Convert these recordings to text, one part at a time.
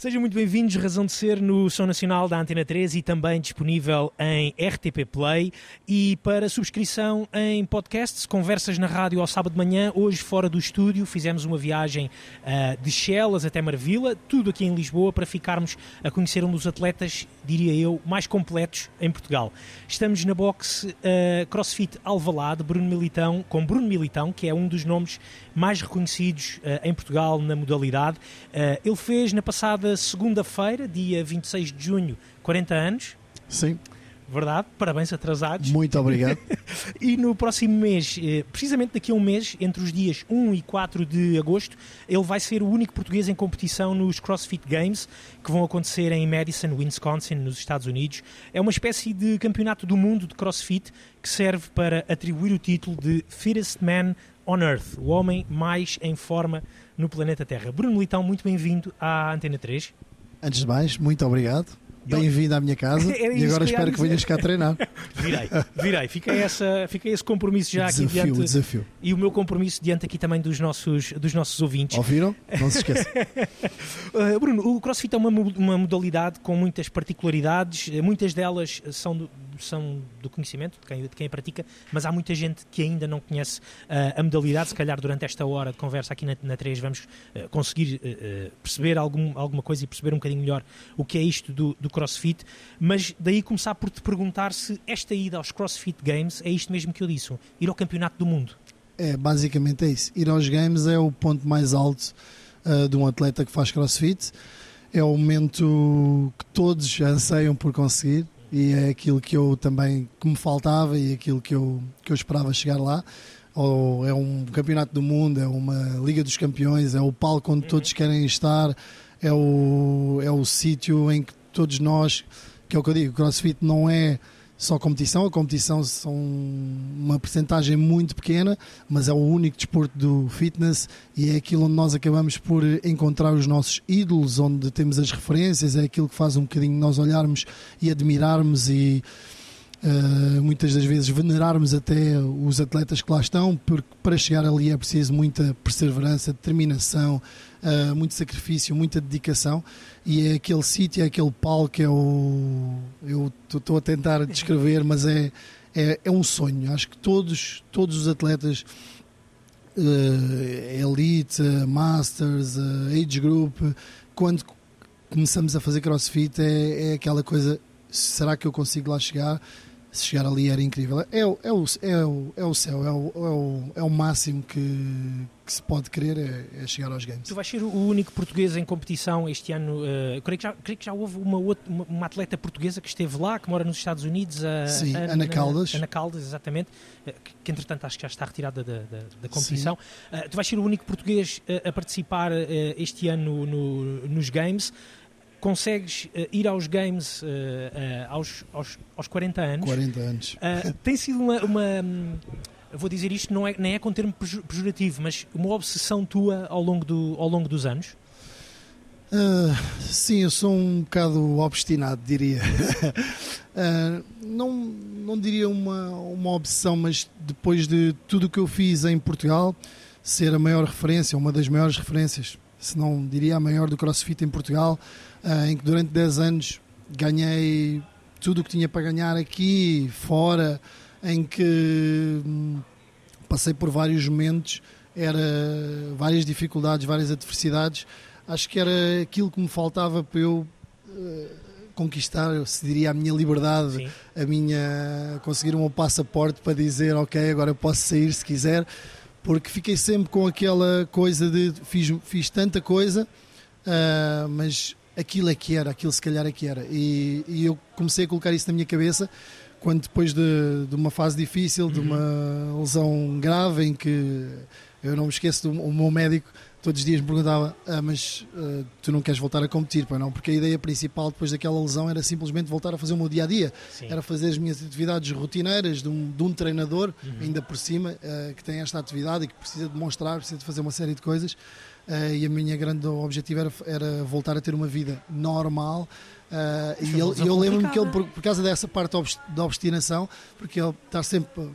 Sejam muito bem-vindos, Razão de Ser, no Som Nacional da Antena 3 e também disponível em RTP Play e para subscrição em podcasts, conversas na rádio ao sábado de manhã, hoje fora do estúdio, fizemos uma viagem uh, de Chelas até Marvila, tudo aqui em Lisboa, para ficarmos a conhecer um dos atletas, diria eu, mais completos em Portugal. Estamos na box uh, CrossFit Alvalade, Bruno Militão, com Bruno Militão, que é um dos nomes mais reconhecidos uh, em Portugal na modalidade. ele fez na passada segunda-feira, dia 26 de junho, 40 anos. Sim. Verdade, parabéns atrasados. Muito obrigado. e no próximo mês, eh, precisamente daqui a um mês, entre os dias 1 e 4 de agosto, ele vai ser o único português em competição nos CrossFit Games, que vão acontecer em Madison, Wisconsin, nos Estados Unidos. É uma espécie de campeonato do mundo de CrossFit que serve para atribuir o título de Fittest Man on Earth, o homem mais em forma no planeta Terra. Bruno Militão, muito bem-vindo à Antena 3. Antes de mais, muito obrigado. Bem-vindo à minha casa e agora que espero que venhas cá treinar. Virei, virei. Fica, essa, fica esse compromisso já desafio, aqui diante. Desafio. E o meu compromisso diante aqui também dos nossos, dos nossos ouvintes. Ouviram? Não se esqueça. uh, Bruno, o CrossFit é uma, uma modalidade com muitas particularidades, muitas delas são do, do conhecimento de quem, de quem a pratica, mas há muita gente que ainda não conhece uh, a modalidade. Se calhar durante esta hora de conversa aqui na, na 3 vamos uh, conseguir uh, perceber algum, alguma coisa e perceber um bocadinho melhor o que é isto do, do CrossFit. Mas daí começar por te perguntar se esta ida aos CrossFit Games é isto mesmo que eu disse, ir ao Campeonato do Mundo. É, basicamente é isso. Ir aos Games é o ponto mais alto de um atleta que faz CrossFit. É o momento que todos anseiam por conseguir e é aquilo que eu também que me faltava e aquilo que eu, que eu esperava chegar lá. Ou é um campeonato do mundo, é uma Liga dos Campeões, é o palco onde todos querem estar, é o, é o sítio em que todos nós, que é o que eu digo, o CrossFit não é só competição. A competição são uma percentagem muito pequena, mas é o único desporto do fitness e é aquilo onde nós acabamos por encontrar os nossos ídolos, onde temos as referências, é aquilo que faz um bocadinho nós olharmos e admirarmos e Uh, muitas das vezes venerarmos até os atletas que lá estão, porque para chegar ali é preciso muita perseverança, determinação, uh, muito sacrifício, muita dedicação. E é aquele sítio, é aquele palco, é o. Eu estou a tentar descrever, mas é, é, é, um sonho. Acho que todos, todos os atletas. Uh, elite, Masters, Age Group, quando começamos a fazer crossfit, é, é aquela coisa: será que eu consigo lá chegar? Se chegar ali era incrível. É, o, é, o, é, o, é o céu, é o, é o, é o máximo que, que se pode querer é, é, chegar aos Games. Tu vais ser o único português em competição este ano. Uh, creio, que já, creio que já houve uma, outra, uma, uma, atleta portuguesa que esteve lá, que mora nos Estados Unidos. A, Sim, a, Ana Caldas. Ana Caldas, exatamente. Uh, que, que, entretanto acho que já está retirada da, da, da competição. Uh, tu vais ser o único português a participar este ano no, nos Games consegues uh, ir aos games uh, uh, aos, aos, aos 40 anos. 40 anos. tem sido uma, uma vou dizer isto, não é, nem é com termo pejorativo, mas uma obsessão tua ao longo, do, ao longo dos anos? sim, eu sou um bocado obstinado, diria. não, não diria uma, uma obsessão, mas depois de tudo o que eu fiz em Portugal, ser a maior referência, uma das maiores referências, se não diria a maior do CrossFit em Portugal, em que durante 10 anos ganhei tudo o que tinha para ganhar aqui, fora, em que hum, passei por vários momentos, era várias dificuldades, várias adversidades. Acho que era aquilo que me faltava para eu uh, conquistar, se diria, a minha liberdade, Sim. a minha conseguir um passaporte para dizer, ok, agora eu posso sair se quiser, porque fiquei sempre com aquela coisa de fiz, fiz tanta coisa, uh, mas aquilo é que era, aquilo se calhar é que era. E, e eu comecei a colocar isso na minha cabeça quando depois de, de uma fase difícil, de uma uhum. lesão grave, em que eu não me esqueço do o meu médico todos os dias me perguntava ah, mas uh, tu não queres voltar a competir, pá, não? Porque a ideia principal depois daquela lesão era simplesmente voltar a fazer o meu dia a dia, era fazer as minhas atividades rotineiras de um, de um treinador, uhum. ainda por cima, uh, que tem esta atividade e que precisa demonstrar, precisa de fazer uma série de coisas. Uh, e a minha grande objetivo era, era voltar a ter uma vida normal. Uh, e ele, eu lembro-me que ele, por, por, causa dessa parte da obstinação, porque ele está sempre uh,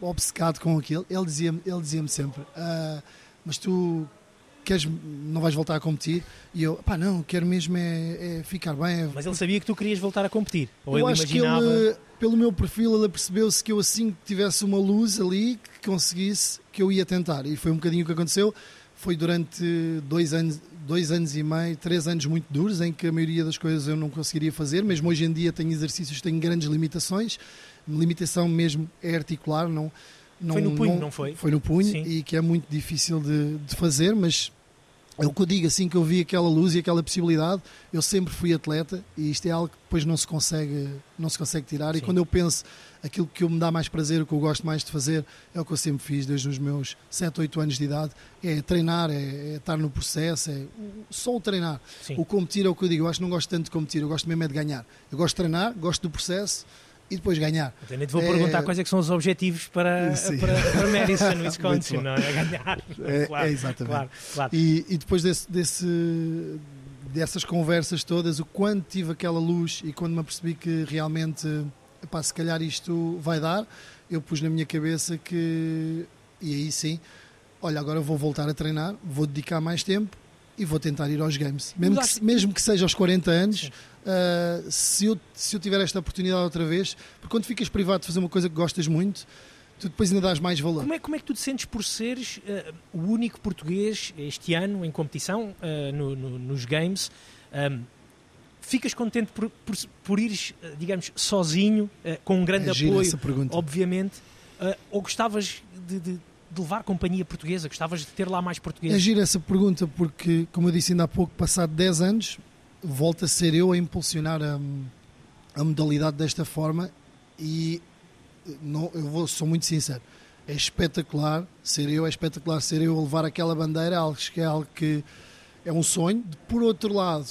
obcecado com aquilo. Ele dizia-me ele dizia sempre: Mas tu queres, não vais voltar a competir? E eu, pá, não, quero mesmo é, é ficar bem. É... Mas ele sabia que tu querias voltar a competir? Ou eu ele acho imaginava... que ele, pelo meu perfil, ele percebeu-se que eu assim que tivesse uma luz ali, que conseguisse, que eu ia tentar. E foi um bocadinho o que aconteceu. Foi durante dois anos, dois anos e meio, três anos muito duros, em que a maioria das coisas eu não conseguiria fazer. Mesmo hoje em dia tenho exercícios, tenho grandes limitações. Limitação mesmo é articular, não... Não, foi no punho, não, não foi? Foi no punho Sim. e que é muito difícil de, de fazer, mas é o que eu digo, assim que eu vi aquela luz e aquela possibilidade, eu sempre fui atleta e isto é algo que depois não se consegue, não se consegue tirar. Sim. E quando eu penso aquilo que me dá mais prazer, o que eu gosto mais de fazer, é o que eu sempre fiz desde os meus 7, 8 anos de idade: é treinar, é, é estar no processo, é só o treinar. Sim. O competir é o que eu digo, eu acho que não gosto tanto de competir, eu gosto mesmo é de ganhar. Eu gosto de treinar, gosto do processo e depois ganhar. Então, nem te vou perguntar É- quais é que são os objetivos para, Sim. para, para Madison, Wisconsin, não é? Ganhar. É, claro, é exatamente. Claro, claro. E, e depois desse, desse- dessas conversas todas, o quando tive aquela luz e quando me apercebi que realmente, epá, se calhar isto vai dar, eu pus na minha cabeça que, e aí sim, olha, agora vou voltar a treinar, vou dedicar mais tempo e vou tentar ir aos games. Mesmo que, mesmo que seja aos 40 anos, Sim. Ah, se, eu, se eu tiver esta oportunidade outra vez, porque quando ficas privado de fazer uma coisa que gostas muito, tu depois ainda dás mais valor. Como é, como é que tu te sentes por seres eh, o único português este ano em competição eh, no- no- nos Games? Ahm, ficas contente por, por, por ires, digamos, sozinho, com um grande É apoio, obviamente, ou gostavas de, de- de levar companhia portuguesa? Gostavas de ter lá mais É portugueses? gira essa pergunta porque, como eu disse ainda há pouco, passado 10 anos, volto a ser eu a impulsionar a, a modalidade desta forma e não, eu vou, sou muito sincero. É espetacular ser eu, é espetacular ser eu a levar aquela bandeira, algo que é algo que é um sonho. Por outro lado,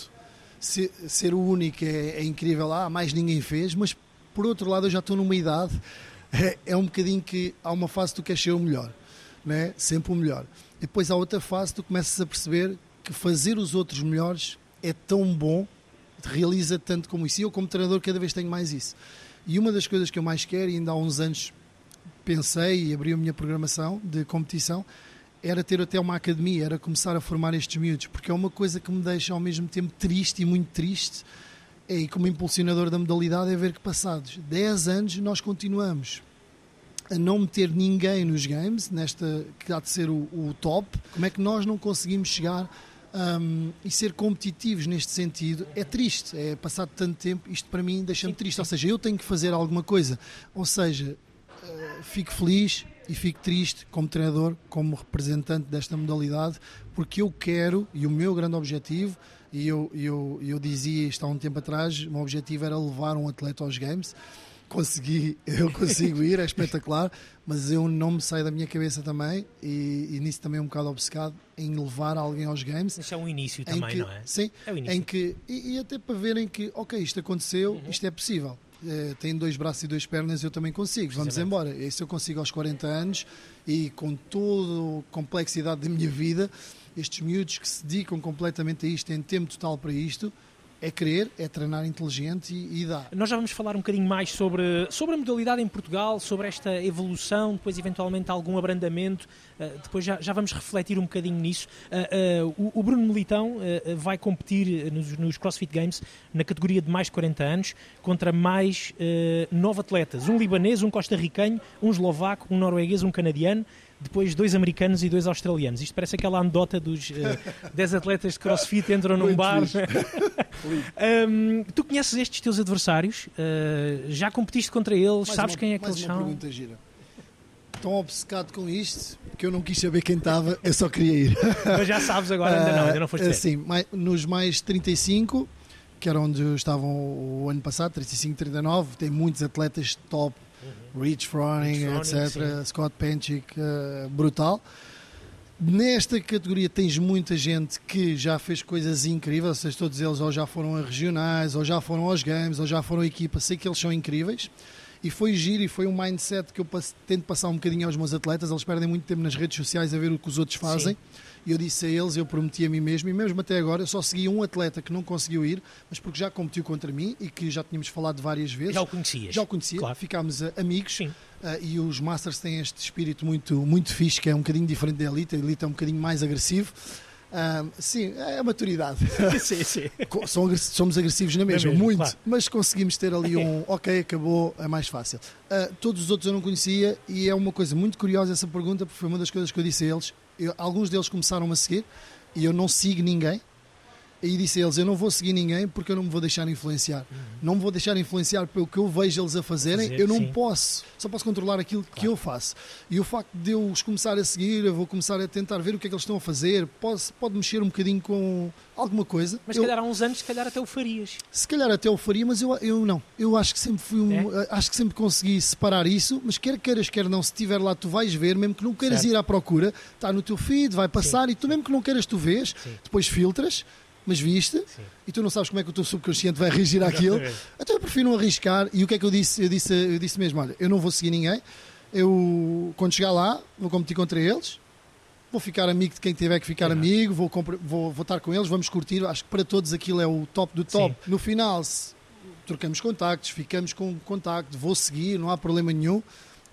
ser, ser o único é, é incrível, ah, mais ninguém fez, mas por outro lado eu já estou numa idade, é, é um bocadinho que há uma fase que tu queres ser o melhor, né? sempre o melhor. Depois há outra fase que tu começas a perceber que fazer os outros melhores é tão bom, realiza tanto como isso. E eu, como treinador, cada vez tenho mais isso. E uma das coisas que eu mais quero, e ainda há uns anos pensei e abri a minha programação de competição, era ter até uma academia, era começar a formar estes miúdos, porque é uma coisa que me deixa ao mesmo tempo triste e muito triste. É, E como impulsionador da modalidade é ver que passados 10 anos nós continuamos a não meter ninguém nos games, nesta que há de ser o, o top, como é que nós não conseguimos chegar hum, e ser competitivos neste sentido? É triste, é passado tanto tempo, isto para mim deixa-me triste. Ou seja, eu tenho que fazer alguma coisa. Ou seja, eh, fico feliz e fico triste como treinador, como representante desta modalidade, porque eu quero, e o meu grande objetivo, e eu, eu, eu dizia isto há um tempo atrás, o meu objetivo era levar um atleta aos Games. Consegui, eu consigo ir, é espetacular, mas eu não me saio da minha cabeça também, e, e nisso também um bocado obcecado, em levar alguém aos Games. Isso é um início também, que, não é? Sim, É o início. em que, e, e até para verem que, ok, isto aconteceu, Uhum. isto é possível. Eh, tem dois braços e duas pernas, eu também consigo. Vamos embora. Isso eu consigo aos 40 anos e com toda a complexidade da minha vida, estes miúdos que se dedicam completamente a isto, têm tempo total para isto, é querer, é treinar inteligente e, e dá. Nós já vamos falar um bocadinho mais sobre, sobre a modalidade em Portugal, sobre esta evolução, depois eventualmente algum abrandamento, uh, depois já, já vamos refletir um bocadinho nisso. Uh, uh, o, o Bruno Militão vai competir nos, nos CrossFit Games na categoria de mais de 40 anos contra mais nove atletas, um libanês, um costarricano, um eslovaco, um norueguês, um canadiano, depois dois americanos e dois australianos. Isto parece aquela anedota dos uh, 10 atletas de CrossFit entram num Muito bar. Um, tu conheces estes teus adversários? Uh, já competiste contra eles? Mais Sabes uma- quem é que eles são? pergunta gira. Tão obcecado com isto que eu não quis saber quem estava, eu só queria ir. Mas já sabes agora, ainda não, ainda não foste Ah. Sim, nos mais 35, que era onde estavam o ano passado, 35, 39, tem muitos atletas top, Rich Froning, Rich Froning, etc., Scott Penchick, eh, brutal. Nesta categoria tens muita gente que já fez coisas incríveis, ou seja, todos eles ou já foram a regionais, ou já foram aos games, ou já foram a equipa, sei que eles são incríveis. E foi giro e foi um mindset que eu passe- tento passar um bocadinho aos meus atletas. Eles perdem muito tempo nas redes sociais a ver o que os outros fazem. E eu disse a eles, eu prometi a mim mesmo, e mesmo até agora, eu só segui um atleta que não conseguiu ir, mas porque já competiu contra mim e que já tínhamos falado várias vezes. Já o conhecias? Já o conhecia, Claro. ficámos amigos. Sim. Uh, e os Masters têm este espírito muito, muito fixe, que é um bocadinho diferente da Elite. A Elite é um bocadinho mais agressivo. Uh, sim, é a maturidade. sim, sim. Somos agressivos na mesma, mesmo, muito, claro. mas conseguimos ter ali um ok, acabou, é mais fácil. Uh, todos os outros eu não conhecia e é uma coisa muito curiosa essa pergunta, porque foi uma das coisas que eu disse a eles. Eu, alguns deles começaram a seguir e eu não sigo ninguém e disse a eles: Eu não vou seguir ninguém porque eu não me vou deixar influenciar. Uhum. Não me vou deixar influenciar pelo que eu vejo eles a fazerem. Fazer, eu não sim. posso, só posso controlar aquilo claro. que eu faço. E o facto de eu os começar a seguir, eu vou começar a tentar ver o que é que eles estão a fazer. Pode, pode mexer um bocadinho com alguma coisa. Mas se calhar há uns anos, se calhar até o farias. Se calhar até o faria, mas eu, eu não. Eu acho que sempre fui um, é? acho que sempre consegui separar isso, mas quer queiras, quer não, se estiver lá, tu vais ver, mesmo que não queiras certo. ir à procura, está no teu feed, vai passar sim, e tu mesmo que não queiras, tu vês, sim. depois filtras mas viste, Sim. e tu não sabes como é que o teu subconsciente vai reagir àquilo. Então eu prefiro não arriscar. E o que é que eu disse? Eu disse, eu disse mesmo: olha, eu não vou seguir ninguém. Eu, quando chegar lá, vou competir contra eles. Vou ficar amigo de quem tiver que ficar amigo, vou, vou, vou estar com eles, vamos curtir. Acho que para todos aquilo é o top do top. Sim. No final, trocamos contactos, ficamos com contacto, vou seguir, não há problema nenhum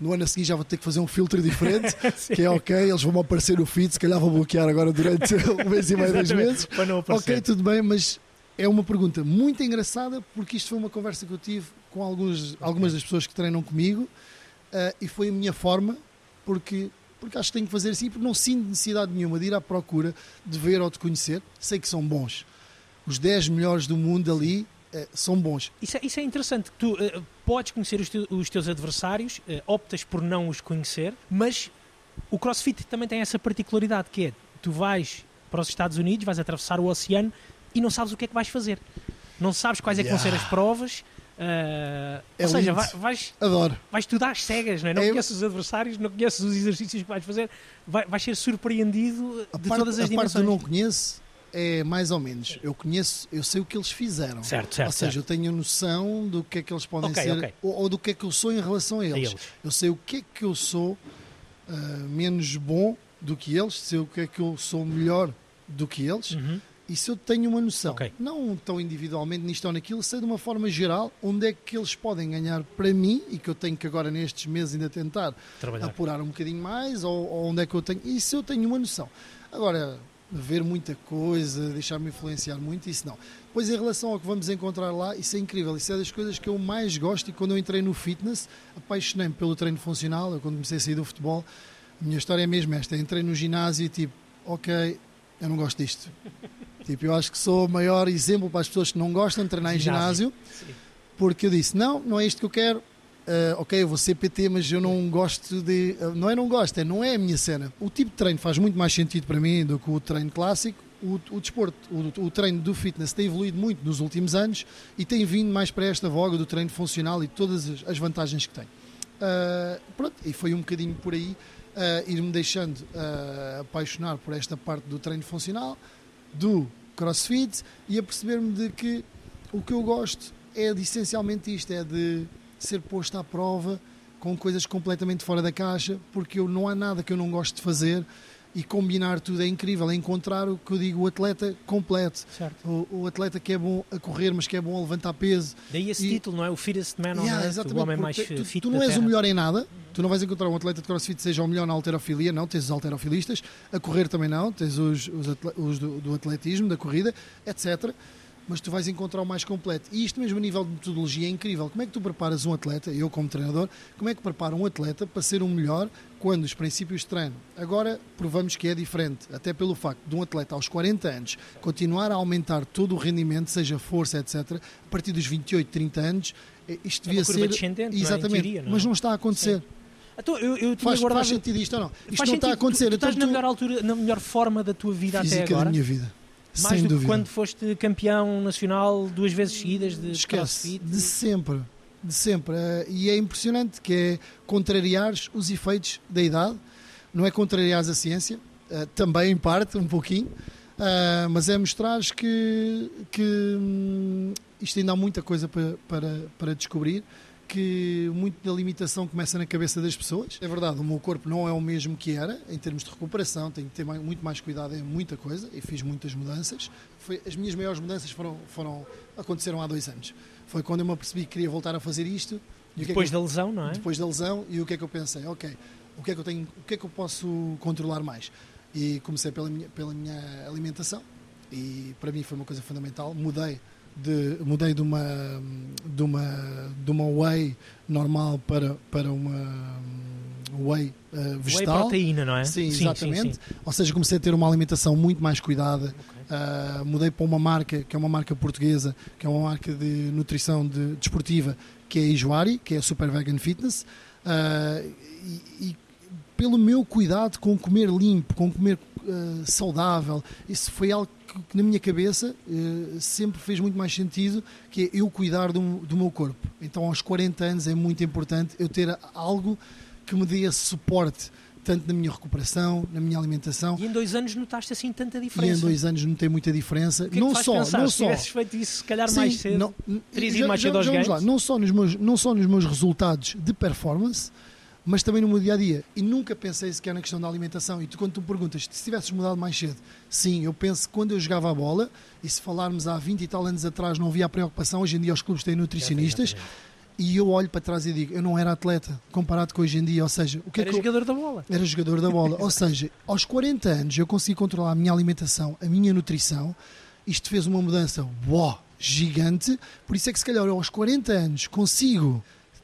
no ano a seguir já vou ter que fazer um filtro diferente, que é ok, eles vão aparecer no feed, se calhar vou bloquear agora durante um mês e meio, dois meses. Ok, tudo bem, mas é uma pergunta muito engraçada porque isto foi uma conversa que eu tive com alguns, algumas das pessoas que treinam comigo uh, e foi a minha forma, porque, porque acho que tenho que fazer assim, porque não sinto necessidade nenhuma de ir à procura de ver ou de conhecer. Sei que são bons. Os 10 melhores do mundo ali são bons. Isso é, isso é interessante. Tu uh, podes conhecer os, te, os teus adversários, uh, optas por não os conhecer, mas o CrossFit também tem essa particularidade que é tu vais para os Estados Unidos, vais atravessar o oceano e não sabes o que é que vais fazer. Não sabes quais é que vão ser as provas. Uh, é ou seja, vai, vais, Adoro. vais estudar às cegas, não, é? não é conheces os adversários, não conheces os exercícios que vais fazer, vai, vais ser surpreendido a de parte, todas as a dimensões. Parte do não conheço é mais ou menos. Eu conheço, eu sei o que eles fizeram. Certo, certo. Ou seja, certo. eu tenho noção do que é que eles podem okay, ser okay. ou, ou, do que é que eu sou em relação a eles. a eles. Eu sei o que é que eu sou uh, menos bom do que eles, sei o que é que eu sou melhor do que eles. Uhum. Isso eu tenho uma noção. Okay. Não tão individualmente nisto ou naquilo, sei de uma forma geral onde é que eles podem ganhar para mim e que eu tenho que agora nestes meses ainda tentar Trabalhar. apurar um bocadinho mais ou, ou onde é que eu tenho. Isso eu tenho uma noção. Agora, ver muita coisa, deixar-me influenciar muito, isso não. Pois em relação ao que vamos encontrar lá, isso é incrível, isso é das coisas que eu mais gosto e quando eu entrei no fitness, apaixonei-me pelo treino funcional, eu quando comecei a sair do futebol, a minha história é mesmo esta, entrei no ginásio e tipo, ok, eu não gosto disto. tipo, eu acho que sou o maior exemplo para as pessoas que não gostam de treinar ginásio. em ginásio, porque eu disse, não, não é isto que eu quero, Uh, ok, eu vou ser PT, mas eu não gosto de. Uh, não é não gosto, é não é a minha cena. O tipo de treino faz muito mais sentido para mim do que o treino clássico. O, o desporto, o, o, treino do fitness tem evoluído muito nos últimos anos e tem vindo mais para esta voga do treino funcional e todas as, as vantagens que tem. Uh, pronto, e foi um bocadinho por aí ir-me deixando apaixonar por esta parte do treino funcional, do crossfit e a perceber-me de que o que eu gosto é de, essencialmente isto: é de ser posto à prova com coisas completamente fora da caixa, porque eu, não há nada que eu não gosto de fazer e combinar tudo é incrível, é encontrar o que eu digo, o atleta completo. O, o, atleta que é bom a correr, mas que é bom a levantar peso. Daí esse e... título, não é? O fittest man yeah, on o homem mais tu, fit tu não és o melhor em nada, tu não vais encontrar um atleta de crossfit que seja o melhor na alterofilia, não, tens os alterofilistas, a correr também não, tens os, os, os do, do atletismo, da corrida, etc mas tu vais encontrar o mais completo. E isto mesmo a nível de metodologia é incrível. Como é que tu preparas um atleta, eu como treinador, como é que preparo um atleta para ser um melhor quando os princípios de treino? Agora provamos que é diferente, até pelo facto de um atleta aos 40 anos continuar a aumentar todo o rendimento, seja força, etc., a partir dos 28, 30 anos, eh, isto devia é ser. Exatamente, não é? teoria, não mas não está a acontecer. Sim. Então, eu, eu faz, guardado... faz sentido isto ou não? Isto faz não sentido. está a acontecer. Tu, tu estás então, na melhor altura, na melhor forma da tua vida Física até agora. da minha vida. Mais Sem do dúvida. que quando foste campeão nacional duas vezes seguidas de Esquece, crossfit. de sempre, de sempre. Eh, E é impressionante que é contrariar os efeitos da idade, não é contrariar a ciência, eh, também em parte, um pouquinho, eh, mas é mostrar que, que hum, isto ainda há muita coisa para, para, para descobrir que muito da limitação começa na cabeça das pessoas. É verdade, o meu corpo não é o mesmo que era em termos de recuperação, tenho que ter muito mais cuidado em muita coisa e fiz muitas mudanças. Foi, as minhas maiores mudanças foram, foram aconteceram há dois anos. Foi quando eu me apercebi que queria voltar a fazer isto E é Depois eu- da lesão, não é? depois da lesão e o que é que eu pensei? Ok, o que é que eu tenho, o que é que eu posso controlar mais? E comecei pela minha, pela minha alimentação e para mim foi uma coisa fundamental. Mudei de mudei de uma de uma de uma whey normal para para uma whey uh, Whey vegetal. proteína, não é? Sim, exatamente. Ou seja, comecei a ter uma alimentação muito mais cuidada. Uh, mudei para uma marca que é uma marca portuguesa, que é uma marca de nutrição de, desportiva, que é a Ijuari, que é a Super Vegan Fitness. Uh, e, e pelo meu cuidado com comer limpo, com comer uh, saudável, isso foi algo que, que na minha cabeça uh, sempre fez muito mais sentido, que é eu cuidar do, do meu corpo. Então aos 40 anos é muito importante eu ter algo que me dê esse suporte tanto na minha recuperação, na minha alimentação. E em dois anos notaste assim tanta E diferença. em dois anos não tem muita diferença. Que é que não só, pensar? não Se só. tivesses feito isso, se calhar Sim, mais cedo. não, terias ido mais cedo aos lá. Não só, nos meus, não só nos meus resultados de performance, mas também no meu dia a dia. E nunca pensei sequer na questão da alimentação. E tu, quando tu me perguntas se tivesses mudado mais cedo, sim, eu penso que quando eu jogava a bola, e se falarmos há 20 e tal anos atrás, não havia a preocupação. Hoje em dia, os clubes têm nutricionistas. E eu olho para trás e digo, eu não era atleta comparado com hoje em dia. Ou seja, o que Era é que eu, jogador da bola. era jogador da bola. Ou seja, aos 40 anos eu consegui controlar a minha alimentação, a minha nutrição. Isto fez uma mudança uau, gigante. Por isso é que, se calhar, eu aos 40 anos consigo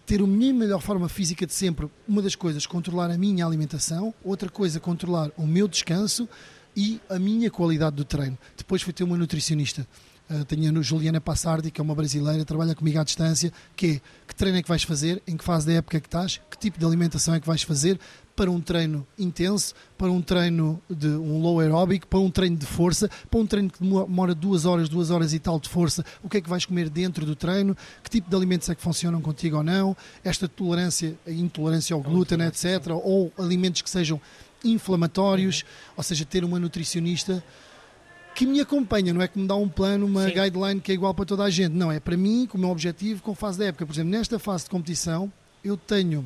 ter a minha melhor forma física de sempre. Uma das coisas, controlar a minha alimentação. Outra coisa, controlar o meu descanso e a minha qualidade do treino. Depois fui ter uma nutricionista. Uh, tenho a Juliana Passardi, que é uma brasileira, trabalha comigo à distância, que é que treino é que vais fazer, em que fase da época é que estás, que tipo de alimentação é que vais fazer para um treino intenso, para um treino de um low aeróbico, para um treino de força, para um treino que demora duas horas, duas horas e tal de força, o que é que vais comer dentro do treino, que tipo de alimentos é que funcionam contigo ou não, esta tolerância, intolerância ao glúten, etc., ou alimentos que sejam inflamatórios, ou seja, ter uma nutricionista que me acompanha, não é que me dá um plano, uma Sim. guideline que é igual para toda a gente. Não, é para mim, com o meu objetivo, com fase da época. Por exemplo, nesta fase de competição, eu tenho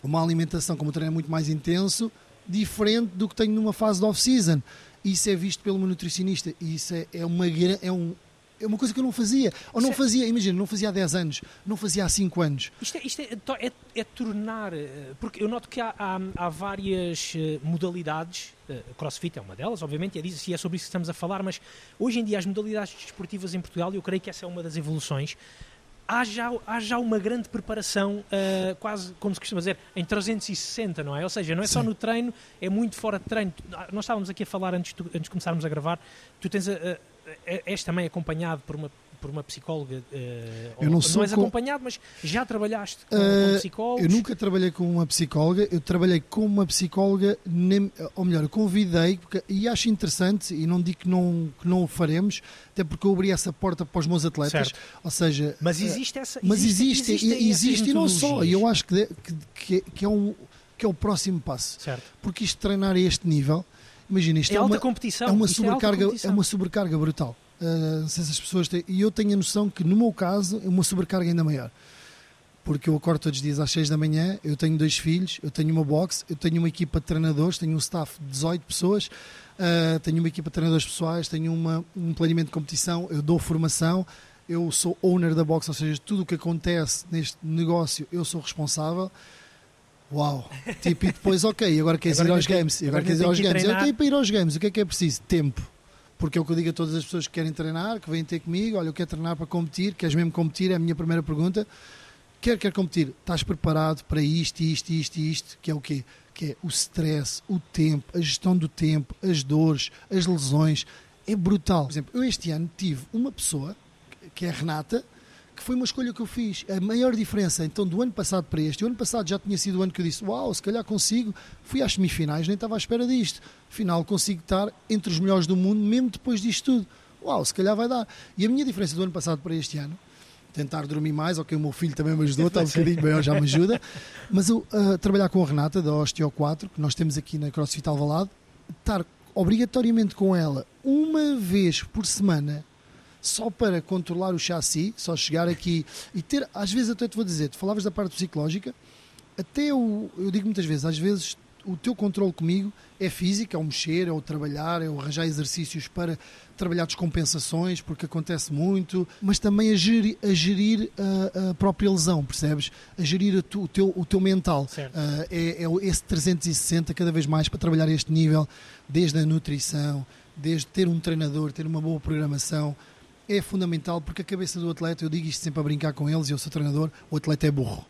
uma alimentação, como o treino é muito mais intenso, diferente do que tenho numa fase de off-season. Isso é visto pelo meu nutricionista e isso é, é uma é um é uma coisa que eu não fazia. Ou não fazia, imagina, não fazia há 10 anos, não fazia há 5 anos. Isto, é, isto é, to- é- é tornar. eh, Porque eu noto que há, há- há várias eh, modalidades. eh, Crossfit é uma delas, obviamente, é e é sobre isso que estamos a falar, mas hoje em dia as modalidades desportivas em Portugal, e eu creio que essa é uma das evoluções. Há já, há já uma grande preparação, eh, quase como se costuma dizer, em 360, não é? Ou seja, não é só Sim. no treino, é muito fora de treino. Ah, Nós estávamos aqui a falar antes, tu- antes de começarmos a gravar, tu tens a- és também acompanhado por uma, por uma psicóloga. eh, Eu não ou- sou és com- acompanhado, mas já trabalhaste com, Eh, psicólogos? Eu nunca trabalhei com uma psicóloga, eu trabalhei com uma psicóloga, nem- ou melhor, eu convidei, porque, e acho interessante, e não digo que não, que não o faremos, até porque eu abri essa porta para os meus atletas, Certo. ou seja... Mas eh, existe essa. mas existe, existe essas e não só, e eu acho que, de- que, que, que é um, que é o próximo passo, Certo. porque isto treinar a este nível, imagina, isto É é, alta uma, competição. é uma alta sobrecarga, é competição. uma sobrecarga brutal. Uh, não sei se as pessoas têm, e eu tenho a noção que no meu caso é uma sobrecarga ainda maior. Porque eu acordo todos os dias às 6 da manhã, eu tenho dois filhos, eu tenho uma box, eu tenho uma equipa de treinadores, tenho um staff de 18 pessoas, uh, tenho uma equipa de treinadores pessoais, tenho uma, um planeamento de competição, eu dou formação, eu sou owner da box, ou seja, tudo o que acontece neste negócio eu sou responsável. Uau! Tipo, e depois, ok, agora queres Agora ir aos games, agora agora queres ir aos games. Eu treinar. tenho para ir aos games, o que é que é preciso? Tempo. Porque é o que eu digo a todas as pessoas que querem treinar, que vêm ter comigo, olha, eu quero treinar para competir, queres mesmo competir? É a minha primeira pergunta. Quer, quer competir? Estás preparado para isto, isto, isto isto? Que é o quê? Que é o stress, o tempo, a gestão do tempo, as dores, as lesões. É brutal. Por exemplo, eu este ano tive uma pessoa, que é a Renata, que foi uma escolha que eu fiz. A maior diferença, então, do ano passado para este, o ano passado já tinha sido o ano que eu disse, uau, se calhar consigo, fui às semifinais, nem estava à espera disto. Afinal, consigo estar entre os melhores do mundo, mesmo depois disto tudo. Uau, se calhar vai dar. E a minha diferença do ano passado para este ano, tentar dormir mais, ok, o meu filho também me ajudou, está um bocadinho maior, já me ajuda, mas eu uh, trabalhar com a Renata, da Osteo 4, que nós temos aqui na CrossFit Alvalade, estar obrigatoriamente com ela uma vez por semana, só para controlar o chassi, só chegar aqui e ter, às vezes até te vou dizer, tu falavas da parte psicológica, até o, eu digo muitas vezes, às vezes o teu controle comigo é físico, é o mexer, é o trabalhar, é o arranjar exercícios para trabalhar descompensações, porque acontece muito, mas também a gerir a, gerir a, a própria lesão, percebes? A gerir tu, o, teu, o teu mental. Uh, é, é esse 360 cada vez mais para trabalhar este nível, desde a nutrição, desde ter um treinador, ter uma boa programação, é fundamental porque a cabeça do atleta, eu digo isto sempre a brincar com eles, eu sou treinador, o atleta é burro.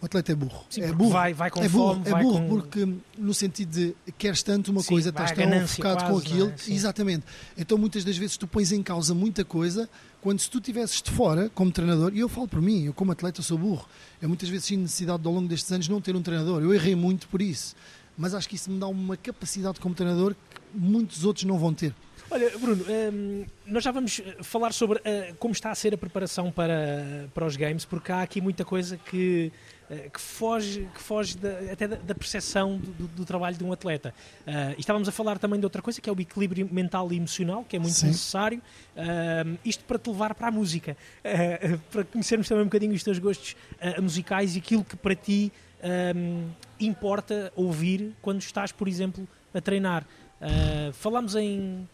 O atleta é burro. Sim, é burro. Vai, vai com é burro, fome, é burro com... porque no sentido de queres tanto uma Sim, coisa, estás tão focado com quase, aquilo. não é? Exatamente. Então muitas das vezes tu pões em causa muita coisa quando se tu estivesses de fora como treinador, e eu falo por mim, eu como atleta sou burro. Eu muitas vezes tive necessidade ao longo destes anos não ter um treinador. Eu errei muito por isso. Mas acho que isso me dá uma capacidade como treinador que muitos outros não vão ter. Olha, Bruno, hum, nós já vamos falar sobre uh, como está a ser a preparação para, para os games, porque há aqui muita coisa que, uh, que foge, que foge da, até da, da percepção do, do, trabalho de um atleta. Uh, estávamos a falar também de outra coisa, que é o equilíbrio mental e emocional, que é muito Sim. necessário. isto para te levar para a música, para conhecermos também um bocadinho os teus gostos musicais e aquilo que para ti um, importa ouvir quando estás, por exemplo, a treinar. falámos em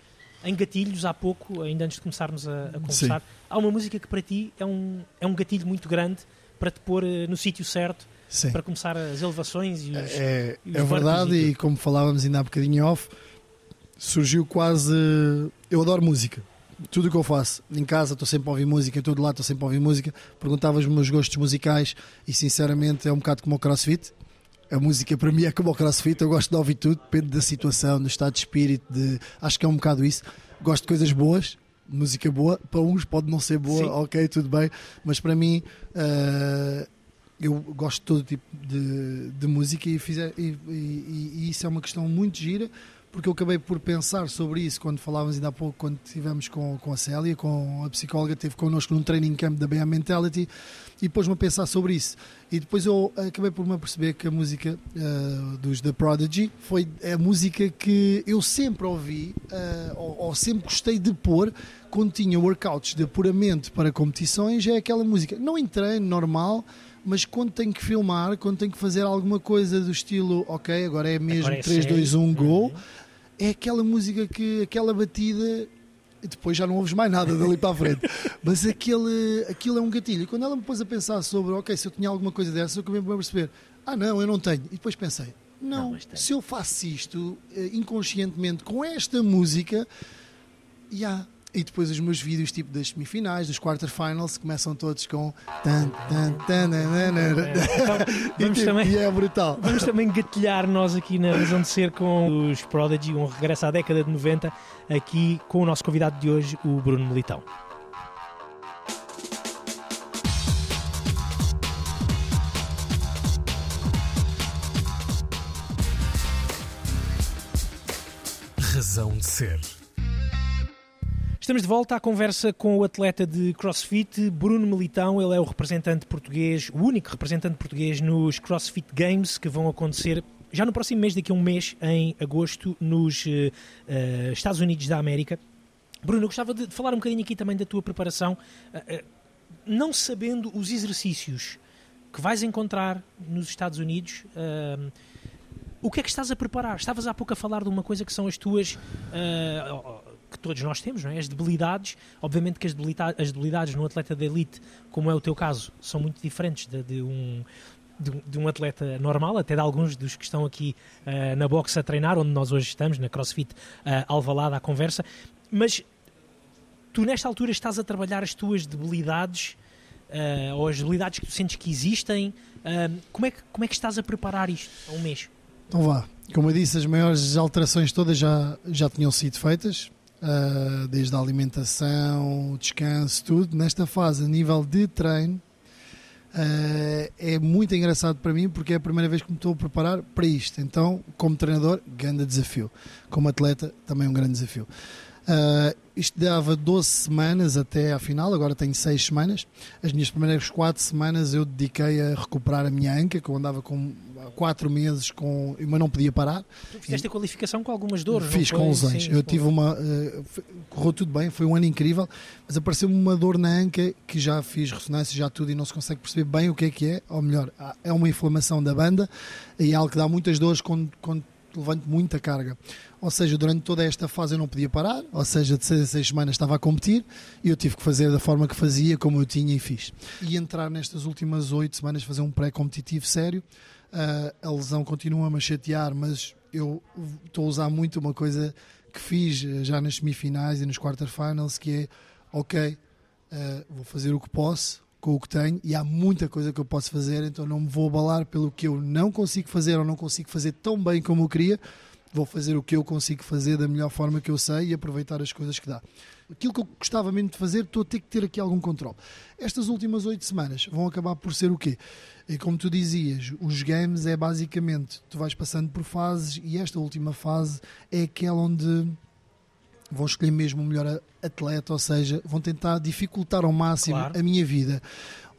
em gatilhos há pouco, ainda antes de começarmos a, a conversar. Sim. Há uma música que para ti é um, é um gatilho muito grande para te pôr uh, no sítio certo, Sim. para começar as elevações e os. É, e os é verdade, e, e como falávamos ainda há bocadinho off, surgiu quase. Eu adoro música. Tudo o que eu faço, em casa estou sempre a ouvir música, em todo lado estou sempre a ouvir música. Perguntavas os meus gostos musicais e sinceramente é um bocado como o crossfit a música para mim é como o crossfit, eu gosto de ouvir tudo, depende da situação, do estado de espírito, de... acho que é um bocado isso. Gosto de coisas boas, música boa, para uns pode não ser boa, Sim. ok, tudo bem, mas para mim uh, eu gosto de todo tipo de, de música e, fizer, e, e, e, isso é uma questão muito gira. Porque eu acabei por pensar sobre isso quando falávamos ainda há pouco, quando estivemos com, com a Célia, com a psicóloga, esteve connosco num training camp da BM Mentality e pôs-me a pensar sobre isso. E depois eu acabei por me aperceber que a música uh, dos The Prodigy foi a música que eu sempre ouvi, uh, ou, ou, sempre gostei de pôr quando tinha workouts de apuramento para competições. É aquela música, não em treino normal, mas quando tenho que filmar, quando tenho que fazer alguma coisa do estilo, ok, agora é mesmo Agora é 3, 2, sério. 1, go, Uhum. é aquela música que, aquela batida e depois já não ouves mais nada dali para a frente. Mas aquele, aquilo é um gatilho. E quando ela me pôs a pensar sobre, ok, se eu tinha alguma coisa dessa, eu acabei por perceber, ah não, eu não tenho. E depois pensei, não, Não, se eu faço isto eh, inconscientemente com esta música, já. E depois os meus vídeos, tipo das semifinais, dos quarterfinals, começam todos com. Tan, tan, tan, nan, nan, nan. Então, E, vamos tipo, também- e é brutal. Vamos também gatilhar nós aqui na razão de ser com os Prodigy, um regresso à década de 90, aqui com o nosso convidado de hoje, o Bruno Militão. Razão de ser. Estamos de volta à conversa com o atleta de CrossFit, Bruno Militão. Ele é o representante português, o único representante português nos CrossFit Games que vão acontecer já no próximo mês, daqui a um mês, em agosto, nos eh, Estados Unidos da América. Bruno, eu gostava de falar um bocadinho aqui também da tua preparação, eh, eh, não sabendo os exercícios que vais encontrar nos Estados Unidos. o que é que estás a preparar? Estavas há pouco a falar de uma coisa que são as tuas. Que todos nós temos, não é? As debilidades. Obviamente que as, as debilidades no atleta de elite, como é o teu caso, são muito diferentes de, de um. De, de um atleta normal, até de alguns dos que estão aqui eh, na box a treinar, onde nós hoje estamos, na CrossFit uh, Alvalade, à conversa. Mas tu, nesta altura, estás a trabalhar as tuas debilidades eh, ou as debilidades que tu sentes que existem. eh, como, é que, como é que estás a preparar isto a um mês? Então vá. Como eu disse, as maiores alterações todas já, já tinham sido feitas, ah, desde a alimentação, o descanso, tudo. Nesta fase, a nível de treino, ah, é muito engraçado para mim porque é a primeira vez que me estou a preparar para isto. Então, como treinador, grande desafio. Como atleta, também um grande desafio. Uh, isto dava 12 semanas até à final, agora tenho 6 semanas. As minhas primeiras 4 semanas eu dediquei a recuperar a minha anca, que eu andava com 4 meses, com, mas não podia parar. Tu fizeste a qualificação com algumas dores, Fiz com lesões. eu tive uma. Uh, correu tudo bem, foi um ano incrível, mas apareceu-me uma dor na anca que já fiz ressonância, já tudo, e não se consegue perceber bem o que é que é, ou melhor, é uma inflamação da banda e é algo que dá muitas dores quando, quando levanto muita carga. Ou seja, durante toda esta fase eu não podia parar, ou seja, de seis a seis semanas estava a competir e eu tive que fazer da forma que fazia, como eu tinha e fiz. E entrar nestas últimas oito semanas, fazer um pré-competitivo sério. Uh, a lesão continua-me a chatear, mas eu estou a usar muito uma coisa que fiz eh, já nas semifinais e nos quarterfinals, que é, ok, uh, vou fazer o que posso, com o que tenho e há muita coisa que eu posso fazer, então não me vou abalar pelo que eu não consigo fazer ou não consigo fazer tão bem como eu queria. Vou fazer o que eu consigo fazer da melhor forma que eu sei e aproveitar as coisas que dá. Aquilo que eu gostava mesmo de fazer, estou a ter que ter aqui algum controle. Estas últimas oito semanas vão acabar por ser o quê? E como tu dizias, os games é basicamente, tu vais passando por fases e esta última fase é aquela onde vão escolher mesmo o melhor atleta, ou seja, vão tentar dificultar ao máximo claro. a minha vida.